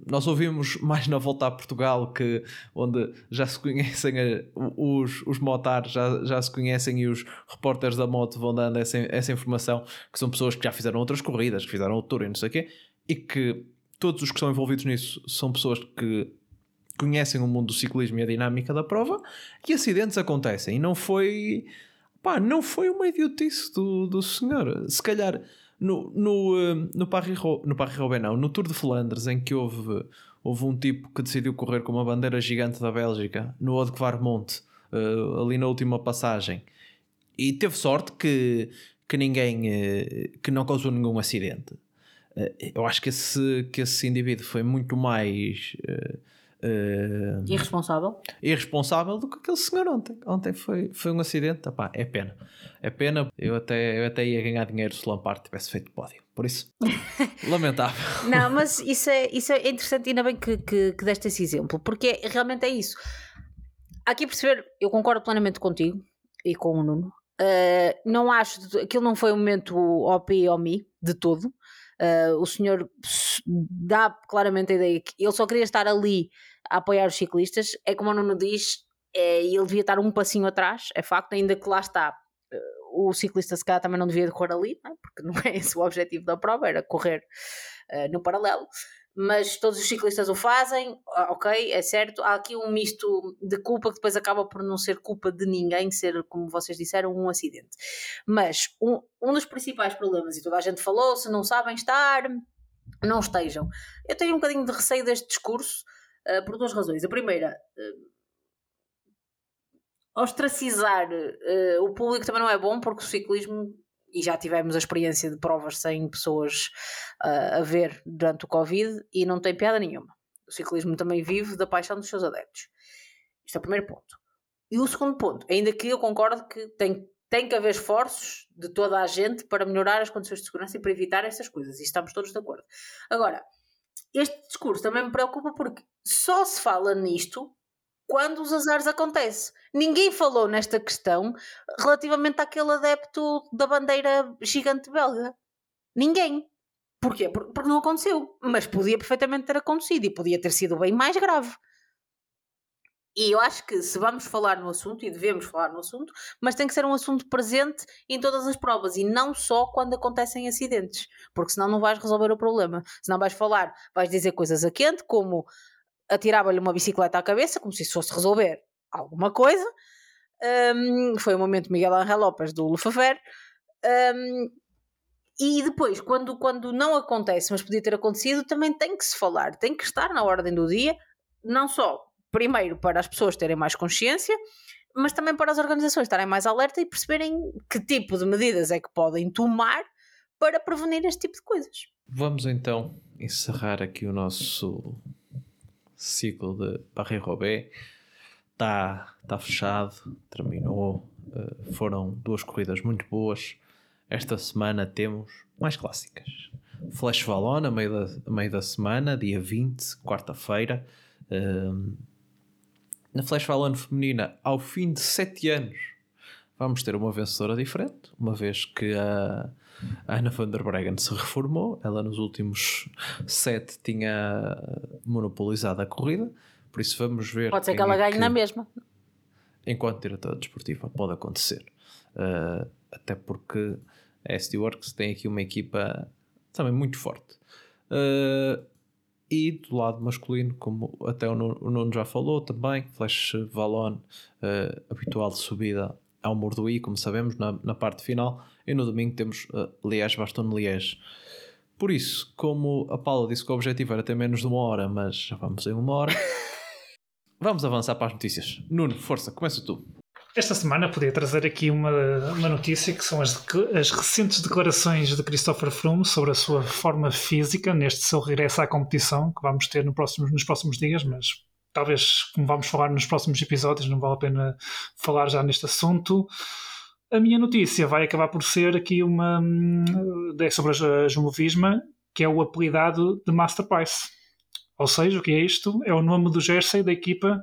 Nós ouvimos mais na volta a Portugal, que, onde já se conhecem os, os motares, já, já se conhecem e os repórteres da moto vão dando essa, essa informação, que são pessoas que já fizeram outras corridas, que fizeram o tour e não sei o quê, e que todos os que estão envolvidos nisso são pessoas que conhecem o mundo do ciclismo e a dinâmica da prova e acidentes acontecem. E não foi pá, não foi uma idiotice do, do senhor. Se calhar no, no, Paris-Roubaix no Paris não, no Tour de Flandres em que houve, houve um tipo que decidiu correr com uma bandeira gigante da Bélgica no Ode Varmont uh, ali na última passagem. E teve sorte que, que ninguém eh, que não causou nenhum acidente. Eh, eu acho que esse, que esse indivíduo foi muito mais uh, irresponsável. irresponsável do que aquele senhor ontem. Ontem foi, foi um acidente, Epá, é pena. É pena, eu até, eu até ia ganhar dinheiro se o Lampard tivesse feito pódio. Por isso, [LAUGHS] lamentável. Não, mas isso é, isso é interessante, ainda bem que, que, que deste esse exemplo, porque é, realmente é isso. Aqui perceber, eu concordo plenamente contigo e com o Nuno. Uh, não acho, aquilo não foi um momento OP ou me de todo. Uh, o senhor dá claramente a ideia que ele só queria estar ali a apoiar os ciclistas. É como o Nuno diz, é, ele devia estar um passinho atrás, é facto, ainda que lá está. Uh, o ciclista se calhar também não devia correr ali, não é? porque não é esse o objetivo da prova, era correr uh, no paralelo mas todos os ciclistas o fazem, ok, é certo. Há aqui um misto de culpa que depois acaba por não ser culpa de ninguém, ser, como vocês disseram, um acidente. Mas um, um dos principais problemas, e toda a gente falou, se não sabem estar, não estejam. Eu tenho um bocadinho de receio deste discurso uh, por duas razões. A primeira, uh, ostracizar uh, o público também não é bom, porque o ciclismo e já tivemos a experiência de provas sem pessoas a ver durante o Covid e não tem piada nenhuma. O ciclismo também vive da paixão dos seus adeptos. Este é o primeiro ponto. E o segundo ponto, ainda que eu concordo que tem, tem que haver esforços de toda a gente para melhorar as condições de segurança e para evitar essas coisas, e estamos todos de acordo. Agora, este discurso também me preocupa porque só se fala nisto quando os azares acontecem. Ninguém falou nesta questão relativamente àquele adepto da bandeira gigante belga. Ninguém. Porquê? Porque não aconteceu. Mas podia perfeitamente ter acontecido e podia ter sido bem mais grave. E eu acho que se vamos falar no assunto, e devemos falar no assunto, mas tem que ser um assunto presente em todas as provas e não só quando acontecem acidentes, porque senão não vais resolver o problema. Senão vais falar, vais dizer coisas a quente, como atirava-lhe uma bicicleta à cabeça, como se isso fosse resolver alguma coisa. Um, foi o momento Miguel Angel Lopes do Lefebvre. Um, e depois, quando, quando não acontece, mas podia ter acontecido, também tem que se falar, tem que estar na ordem do dia, não só, primeiro, para as pessoas terem mais consciência, mas também para as organizações estarem mais alerta e perceberem que tipo de medidas é que podem tomar para prevenir este tipo de coisas. Vamos então encerrar aqui o nosso ciclo de Paris-Roubaix está tá fechado, terminou. Uh, foram duas corridas muito boas. Esta semana temos mais clássicas. Flash Valona, meio da, meio da semana, dia 20, quarta-feira. Uh, na Flash Valona feminina, ao fim de 7 anos, vamos ter uma vencedora diferente, uma vez que a Ana van der Breggen se reformou, ela nos últimos sete tinha monopolizado a corrida, por isso vamos ver. Pode ser que ela é ganhe que, na mesma. Enquanto diretora desportiva, pode acontecer. Uh, até porque a SD Works tem aqui uma equipa também muito forte. Uh, e do lado masculino, como até o Nuno já falou também, Flash Valon, uh, habitual de subida ao Morduí, como sabemos, na, na parte final e no domingo temos uh, Liège-Bastogne-Liège. Por isso, como a Paula disse que o objetivo era ter menos de uma hora, mas já vamos em uma hora, [LAUGHS] vamos avançar para as notícias. Nuno, força, começa tu. Esta semana podia trazer aqui uma, uma notícia que são as, as recentes declarações de Christopher Froome sobre a sua forma física neste seu regresso à competição, que vamos ter no próximo, nos próximos dias, mas talvez, como vamos falar nos próximos episódios, não vale a pena falar já neste assunto. A minha notícia vai acabar por ser aqui uma hum, sobre a Jumovisma, que é o apelidado de Masterpiece. Ou seja, o que é isto? É o nome do jersey da equipa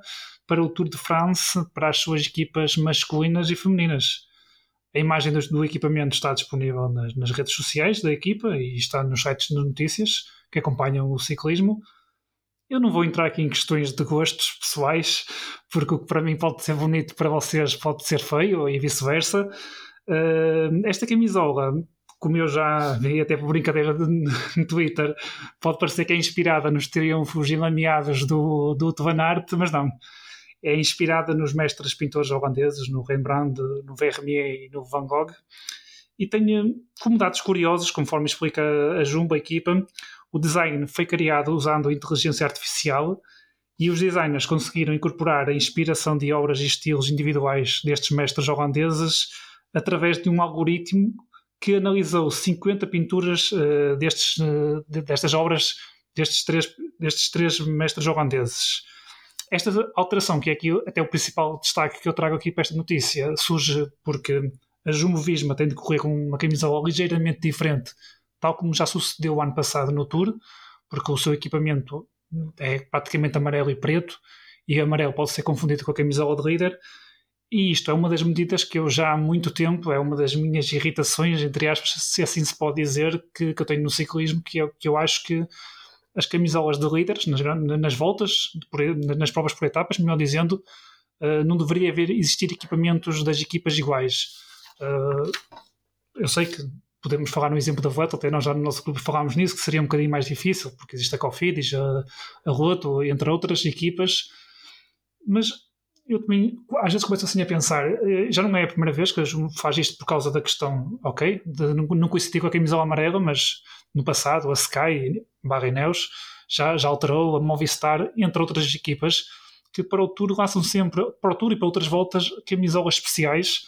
para o Tour de France, para as suas equipas masculinas e femininas. A imagem do, equipamento está disponível nas, nas, redes sociais da equipa e está nos sites de notícias que acompanham o ciclismo. Eu não vou entrar aqui em questões de gostos pessoais, porque o que para mim pode ser bonito para vocês pode ser feio e vice-versa. Uh, esta camisola, como eu já vi até por brincadeira no Twitter, pode parecer que é inspirada nos triunfos ilameados do, do Van mas não. É inspirada nos mestres pintores holandeses, no Rembrandt, no Vermeer e no Van Gogh. E tem como dados curiosos, conforme explica a Jumbo, a equipa, o design foi criado usando inteligência artificial e os designers conseguiram incorporar a inspiração de obras e estilos individuais destes mestres holandeses através de um algoritmo que analisou 50 pinturas uh, destes, uh, destas obras destes três, destes três mestres holandeses. Esta alteração, que é aqui até o principal destaque que eu trago aqui para esta notícia, surge porque a Jumbo Visma tem de correr com uma camisola ligeiramente diferente, tal como já sucedeu ano passado no Tour, porque o seu equipamento é praticamente amarelo e preto, e amarelo pode ser confundido com a camisola de líder. E isto é uma das medidas que eu já há muito tempo, é uma das minhas irritações, entre aspas, se assim se pode dizer, que, que eu tenho no ciclismo, que, é, que eu acho que as camisolas de líderes nas, nas voltas, nas provas por etapas, melhor dizendo, uh, não deveria haver existir equipamentos das equipas iguais. Uh, eu sei que podemos falar no exemplo da Vuelta, até nós já no nosso clube falámos nisso, que seria um bocadinho mais difícil, porque existe a Cofidis, a, a Roto, entre outras equipas, mas eu também às vezes começo assim a pensar, eh, já não é a primeira vez que faz isto por causa da questão, ok, de não, coincidir com a camisola amarela, mas no passado a Sky, barra Ineos, já, já alterou, a Movistar, entre outras equipas, que para o Tour lançam sempre, para o Tour e para outras voltas, camisolas especiais.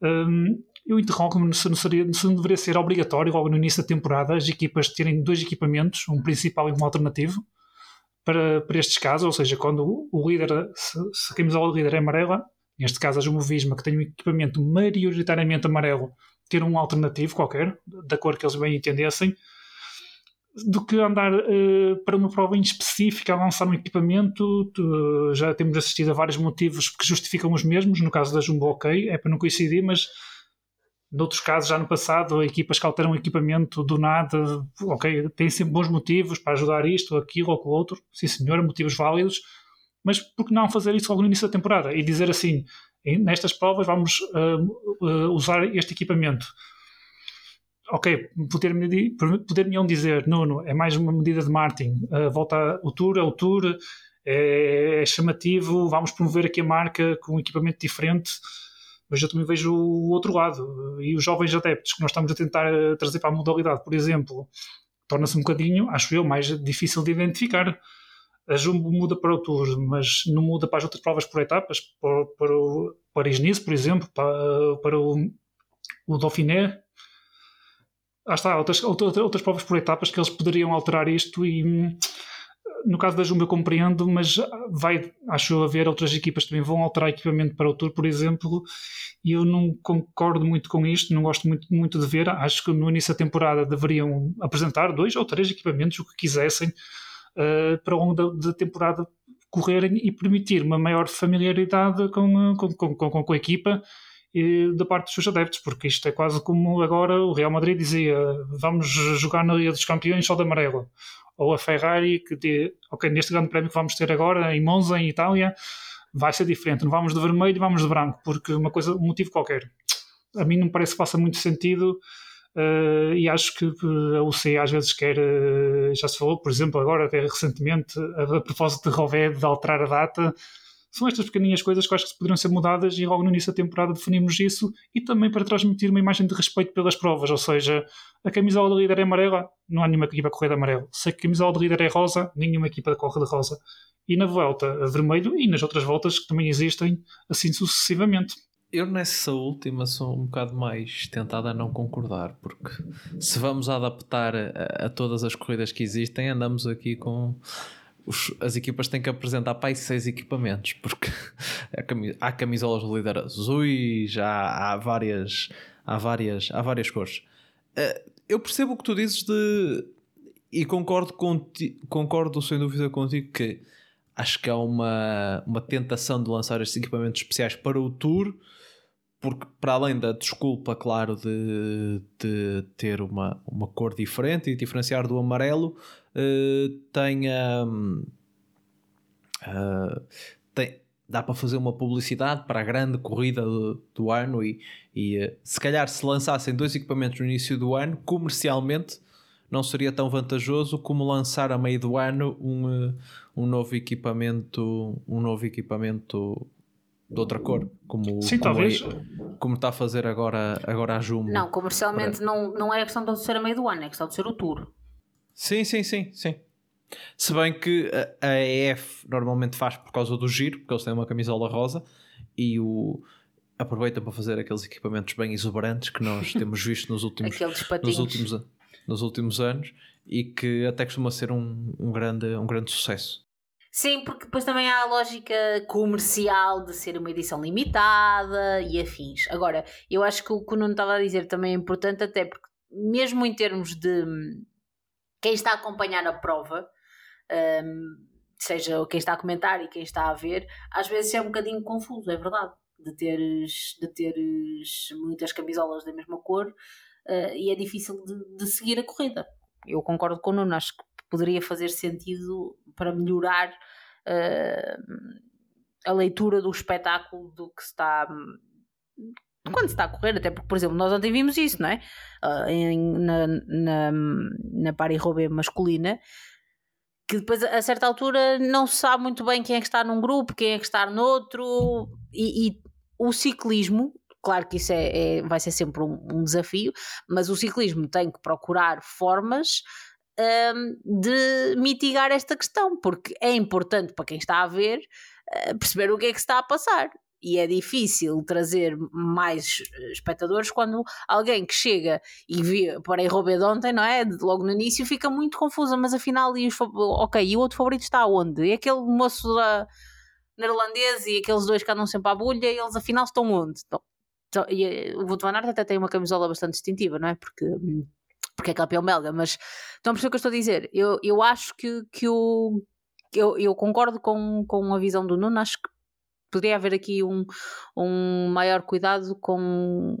Um, eu interrogo-me se, não seria, se não deveria ser obrigatório, logo no início da temporada, as equipas terem dois equipamentos, um principal e um alternativo, para, para estes casos, ou seja, quando o líder, se, se a líder é amarela, neste caso a Jumovisma, que tem um equipamento maioritariamente amarelo, ter um alternativo qualquer, da cor que eles bem entendessem, do que andar uh, para uma prova em específica a lançar um equipamento. Já temos assistido a vários motivos que justificam os mesmos. No caso da Jumbo, ok, é para não coincidir, mas noutros casos, já no passado, equipas que alteram equipamento do nada, ok, têm sempre bons motivos para ajudar isto, aquilo ou com o outro, sim senhor, motivos válidos, mas por que não fazer isso logo no início da temporada e dizer assim, nestas provas vamos uh, uh, usar este equipamento ok, poder-me poder dizer, Nuno, é mais uma medida de marketing, uh, volta o tour, é o tour, é, é, chamativo, vamos promover aqui a marca com um equipamento diferente, mas eu também vejo o outro lado, e os jovens adeptos que nós estamos a tentar eh, trazer para a modalidade, por exemplo, torna-se um bocadinho, acho eu, mais difícil de identificar. A Jumbo muda para o Tour, mas não muda para as outras provas por etapas, para, para o Paris-Nice, por exemplo, para, para o, o Dauphiné, ah, está, outras, outras, outras provas por etapas que eles poderiam alterar isto e no caso da Jumbo eu compreendo, mas vai, acho haver outras equipas também vão alterar equipamento para o Tour, por exemplo, e eu não concordo muito com isto, não gosto muito, muito de ver. Acho que no início da temporada deveriam apresentar dois ou três equipamentos, o que quisessem, uh, para ao longo da, da, temporada correrem e permitir uma maior familiaridade com, com, com, com, a equipa e da parte dos seus adeptos, porque isto é quase como agora o Real Madrid dizia: vamos jogar na Liga dos Campeões só de amarelo. Ou a Ferrari, que diz: ok, neste grande prémio que vamos ter agora em Monza, em Itália, vai ser diferente. Não vamos de vermelho, vamos de branco, porque uma coisa, um motivo qualquer. A mim não parece que faça muito sentido. Uh, e acho que a UCI às vezes quer, uh, já se falou, por exemplo, agora até recentemente, a, a propósito de Rové de alterar a data, são estas pequeninhas coisas que acho que poderiam ser mudadas e logo no início da temporada definimos isso e também para transmitir uma imagem de respeito pelas provas, ou seja, a camisola do líder é amarela, não há nenhuma equipa a correr de amarelo. Se a camisola do líder é rosa, nenhuma equipa corre de rosa. E na volta a vermelho e nas outras voltas que também existem, assim sucessivamente. Eu nessa última sou um bocado mais tentado a não concordar, porque se vamos adaptar a, a todas as corridas que existem, andamos aqui com os, as equipas têm que apresentar para aí seis equipamentos, porque [LAUGHS] há camisolas de líder azuis, há, há, várias, há, várias, há várias cores. Eh, eu percebo o que tu dizes de. E concordo, conti, concordo sem dúvida contigo que acho que há uma, uma tentação de lançar estes equipamentos especiais para o Tour, porque para além da desculpa, claro, de, de ter uma, uma cor diferente e diferenciar do amarelo, uh, tem, uh, tem, dá para fazer uma publicidade para a grande corrida do, do ano e, e uh, se calhar se lançassem dois equipamentos no início do ano, comercialmente não seria tão vantajoso como lançar a meio do ano um, um novo equipamento um novo equipamento de outra cor como, Sim, como talvez. É, como está a fazer agora, agora a Jumbo. Não, comercialmente não, não é questão de ser a meio do ano, é questão de ser o Tour Sim, sim, sim, sim. Se bem que a, EF normalmente faz por causa do giro, porque eles têm uma camisola rosa, e o, aproveitam para fazer aqueles equipamentos bem exuberantes que nós [LAUGHS] temos visto nos últimos, nos últimos, nos últimos anos e que até costuma ser um, um, grande, um grande sucesso. Sim, porque depois também há a lógica comercial de ser uma edição limitada e afins. Agora, eu acho que o que o Nuno estava a dizer também é importante, até porque, mesmo em termos de quem está a acompanhar a prova, um, seja quem está a comentar e quem está a ver, às vezes é um bocadinho confuso, é verdade, de teres, de teres muitas camisolas da mesma cor uh, e é difícil de, de, seguir a corrida. Eu concordo com o Nuno, acho que poderia fazer sentido para melhorar uh, a leitura do espetáculo do que está quando se está a correr, até porque, por exemplo, nós ontem vimos isso, não é? Uh, em, na, na, na Paris-Roubaix masculina, que depois a certa altura não se sabe muito bem quem é que está num grupo, quem é que está noutro, e, e o ciclismo, claro que isso é, é vai ser sempre um, um, desafio, mas o ciclismo tem que procurar formas um, de mitigar esta questão, porque é importante para quem está a ver uh, perceber o que é que se está a passar e é difícil trazer mais eh, espectadores quando alguém que chega e vê para Robé de ontem, não é? Logo no início fica muito confusa, mas afinal, e os, ok, e o outro favorito está onde? E aquele moço da neerlandês e aqueles dois que andam sempre à bulha, eles afinal estão onde? Então, e, eh, o Wout van Aert até tem uma camisola bastante distintiva, não é? Porque, porque é campeão belga, mas estão a perceber o que eu estou a dizer? Eu, eu acho que, que o eu, eu concordo com, com a visão do Nuno, acho que poderia haver aqui um, um maior cuidado com,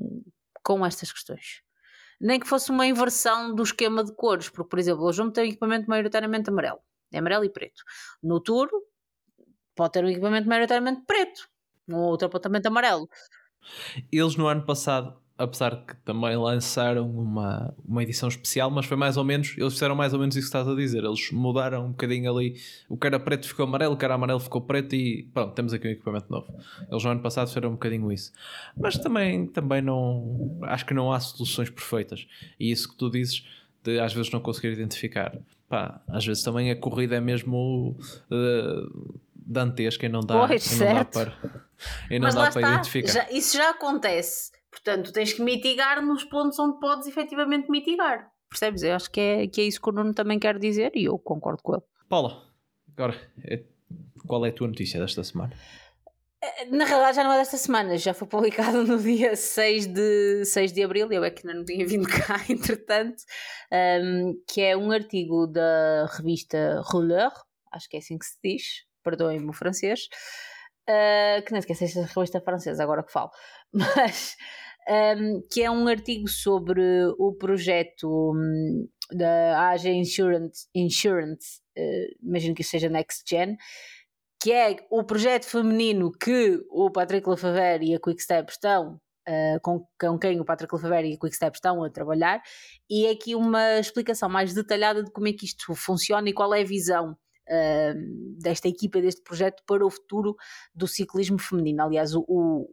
com estas questões. Nem que fosse uma inversão do esquema de cores, porque, por exemplo, o João tem equipamento maioritariamente amarelo, é amarelo e preto. No Tour, pode ter um equipamento maioritariamente preto, um outro apontamento amarelo. Eles no ano passado apesar que também lançaram uma, uma edição especial, mas foi mais ou menos, eles fizeram mais ou menos isso que estás a dizer, eles mudaram um bocadinho ali, o que era preto ficou amarelo, o que era amarelo ficou preto e pronto, temos aqui um equipamento novo. Eles no ano passado fizeram um bocadinho isso. Mas também, também não, acho que não há soluções perfeitas. E isso que tu dizes, de às vezes não conseguir identificar. Pá, às vezes também a corrida é mesmo uh, dantesca e não dá, pois, e não dá para, e não dá para identificar. Já, isso já acontece Portanto, tens que mitigar nos pontos onde podes efetivamente mitigar. Percebes? Eu acho que é, que é isso que o Nuno também quer dizer e eu concordo com ele. Paula, agora, é, qual é a tua notícia desta semana? Eh, na realidade já não é desta semana, já foi publicado no dia 6 de, 6 de Abril, eu é que ainda não tinha vindo cá [LAUGHS] entretanto, um, que é um artigo da revista Rouleur, acho que é assim que se diz, perdoem-me o francês, uh, que nem esqueci esta revista francesa agora que falo, [LAUGHS] mas um, que é um artigo sobre o projeto um, da AG Insurance, Insurance uh, imagino que seja Next Gen, que é o projeto feminino que o Patrick Lefevre e a Quickstep estão Uh, com, com, quem o Patrick Lefebvre e a Quickstep estão a trabalhar e é aqui uma explicação mais detalhada de como é que isto funciona e qual é a visão uh, desta equipa, deste projeto para o futuro do ciclismo feminino. Aliás, o,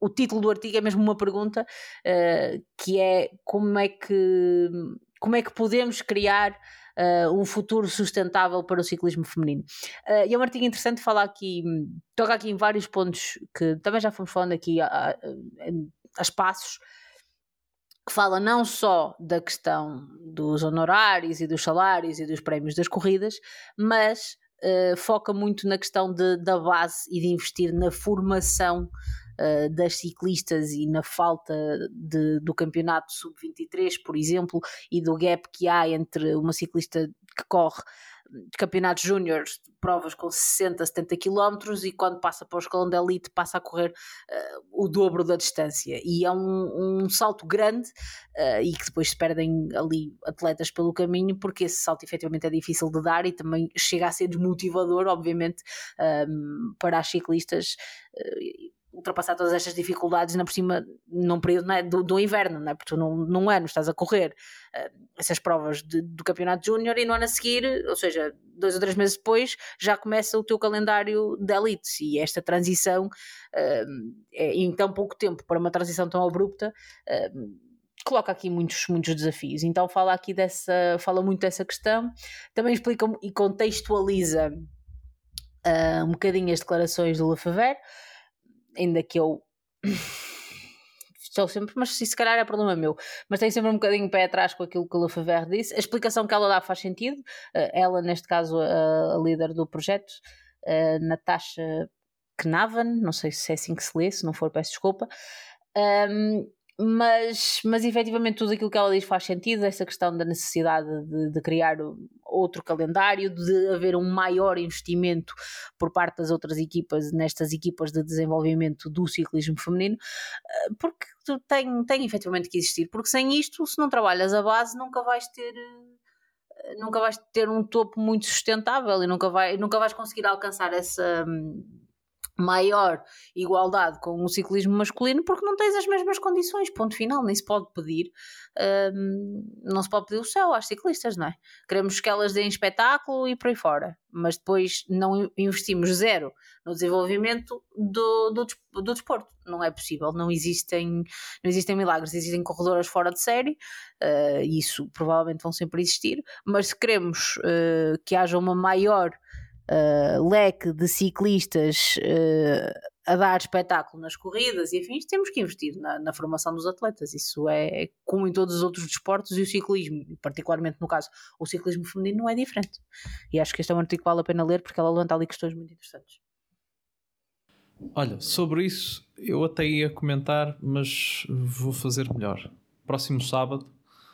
o título do artigo é mesmo uma pergunta uh, que é como é que, como é que podemos criar Uh, um futuro sustentável para o ciclismo feminino. Uh, e é um artigo interessante falar aqui, toca aqui em vários pontos que também já fomos falando aqui a, a, espaços, que fala não só da questão dos honorários e dos salários e dos prémios das corridas, mas uh, foca muito na questão de, da base e de investir na formação uh, das ciclistas e na falta de, do campeonato sub-23, por exemplo, e do gap que há entre uma ciclista que corre campeonatos júniores, provas com 60, 70 km e quando passa para o escalão da elite passa a correr uh, o dobro da distância. E é um, um salto grande uh, e que depois se perdem ali atletas pelo caminho porque esse salto efetivamente é difícil de dar e também chega a ser desmotivador obviamente um, ehm, para as ciclistas uh, ultrapassar todas estas dificuldades, na por cima, num período é, do, do, inverno, é? porque tu num, num ano estás a correr uh, essas provas de, do Campeonato Júnior e no ano a seguir, ou seja, dois ou três meses depois, já começa o teu calendário de elites e esta transição uh, é, em tão pouco tempo para uma transição tão abrupta. Uh, coloca aqui muitos, muitos desafios. Então fala aqui dessa, fala muito dessa questão, também explica e contextualiza um bocadinho as declarações do Lefebvre, ainda que eu estou sempre, mas se calhar é problema meu, mas tenho sempre um bocadinho pé atrás com aquilo que o Lefebvre disse. A explicação que ela dá faz sentido. Uh, ela, neste caso, a, líder do projeto, uh, Natasha Knavan, não sei se é assim que se lê, se não for, peço desculpa. Um, mas, mas efetivamente tudo aquilo que ela diz faz sentido, essa questão da necessidade de, de, criar outro calendário, de haver um maior investimento por parte das outras equipas, nestas equipas de desenvolvimento do ciclismo feminino, eh, porque tem, tem efetivamente que existir, porque sem isto, se não trabalhas a base, nunca vais ter eh, nunca vais ter um topo muito sustentável e nunca, vai, nunca vais conseguir alcançar essa hum, maior igualdade com o ciclismo masculino porque não tens as mesmas condições, ponto final, nem se pode pedir hum, não se pode pedir o céu às ciclistas, não é? Queremos que elas deem espetáculo e por aí fora, mas depois não investimos zero no desenvolvimento do, do, do desporto, não é possível, não existem, não existem milagres, existem corredoras fora de série, uh, isso provavelmente vão sempre existir, mas se queremos uh, que haja uma maior uh, leque de ciclistas uh, a dar espetáculo nas corridas e afins, temos que investir na, na, formação dos atletas. Isso é como em todos os outros desportos e o ciclismo, particularmente no caso, o ciclismo feminino não é diferente. E acho que este é um artigo que vale a pena ler porque ela levanta ali questões muito interessantes. Olha, sobre isso eu até ia comentar, mas vou fazer melhor. Próximo sábado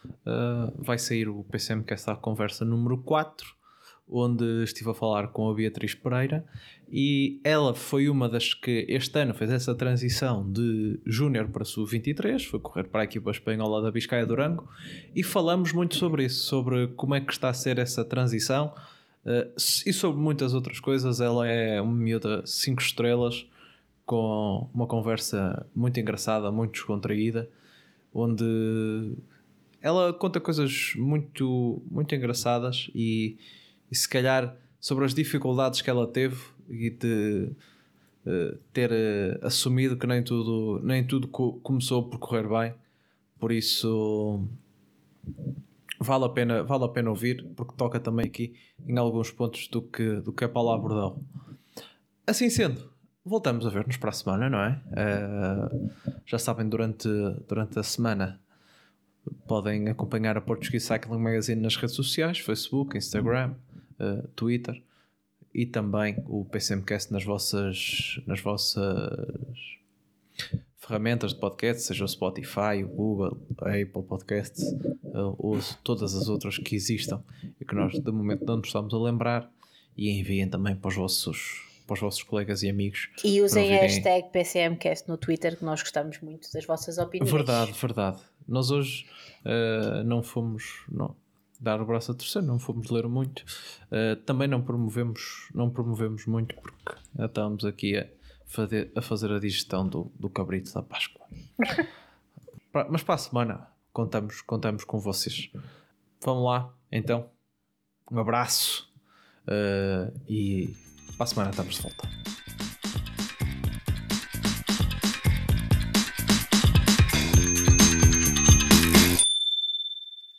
uh, vai sair o PCM que é esta conversa número 4 onde estive a falar com a Beatriz Pereira e ela foi uma das que este ano fez essa transição de júnior para sub-23, foi correr para a equipa espanhola da Biscaia Durango e falamos muito sobre isso, sobre como é que está a ser essa transição uh, e sobre muitas outras coisas. Ela é uma miúda 5 estrelas com uma conversa muito engraçada, muito descontraída, onde ela conta coisas muito, muito engraçadas e e se calhar sobre as dificuldades que ela teve e de uh, ter uh, assumido que nem tudo, nem tudo co começou por correr bem. Por isso vale a pena, vale a pena ouvir, porque toca também aqui em alguns pontos do que, do que a Paula abordou. Assim sendo, voltamos a ver-nos para a semana, não é? Uh, já sabem, durante, durante a semana podem acompanhar a Portuguese Cycling Magazine nas redes sociais, Facebook, Instagram, uh, Twitter e também o PCMcast nas vossas, nas vossas ferramentas de podcast, seja o Spotify, o Google, a Apple Podcasts uh, ou todas as outras que existam e que nós de momento não nos estamos a lembrar e enviem também para os vossos para os vossos colegas e amigos. E usem a hashtag PCMcast no Twitter que nós gostamos muito das vossas opiniões. Verdade, verdade. Nós hoje uh, não fomos. Não, dar o braço a torcer, não fomos ler muito. Uh, também não promovemos, não promovemos muito porque estamos aqui a fazer, a fazer a digestão do, do cabrito da Páscoa. [LAUGHS] Mas para a semana contamos, contamos com vocês. Vamos lá, então. Um abraço uh, e para a semana estamos de volta.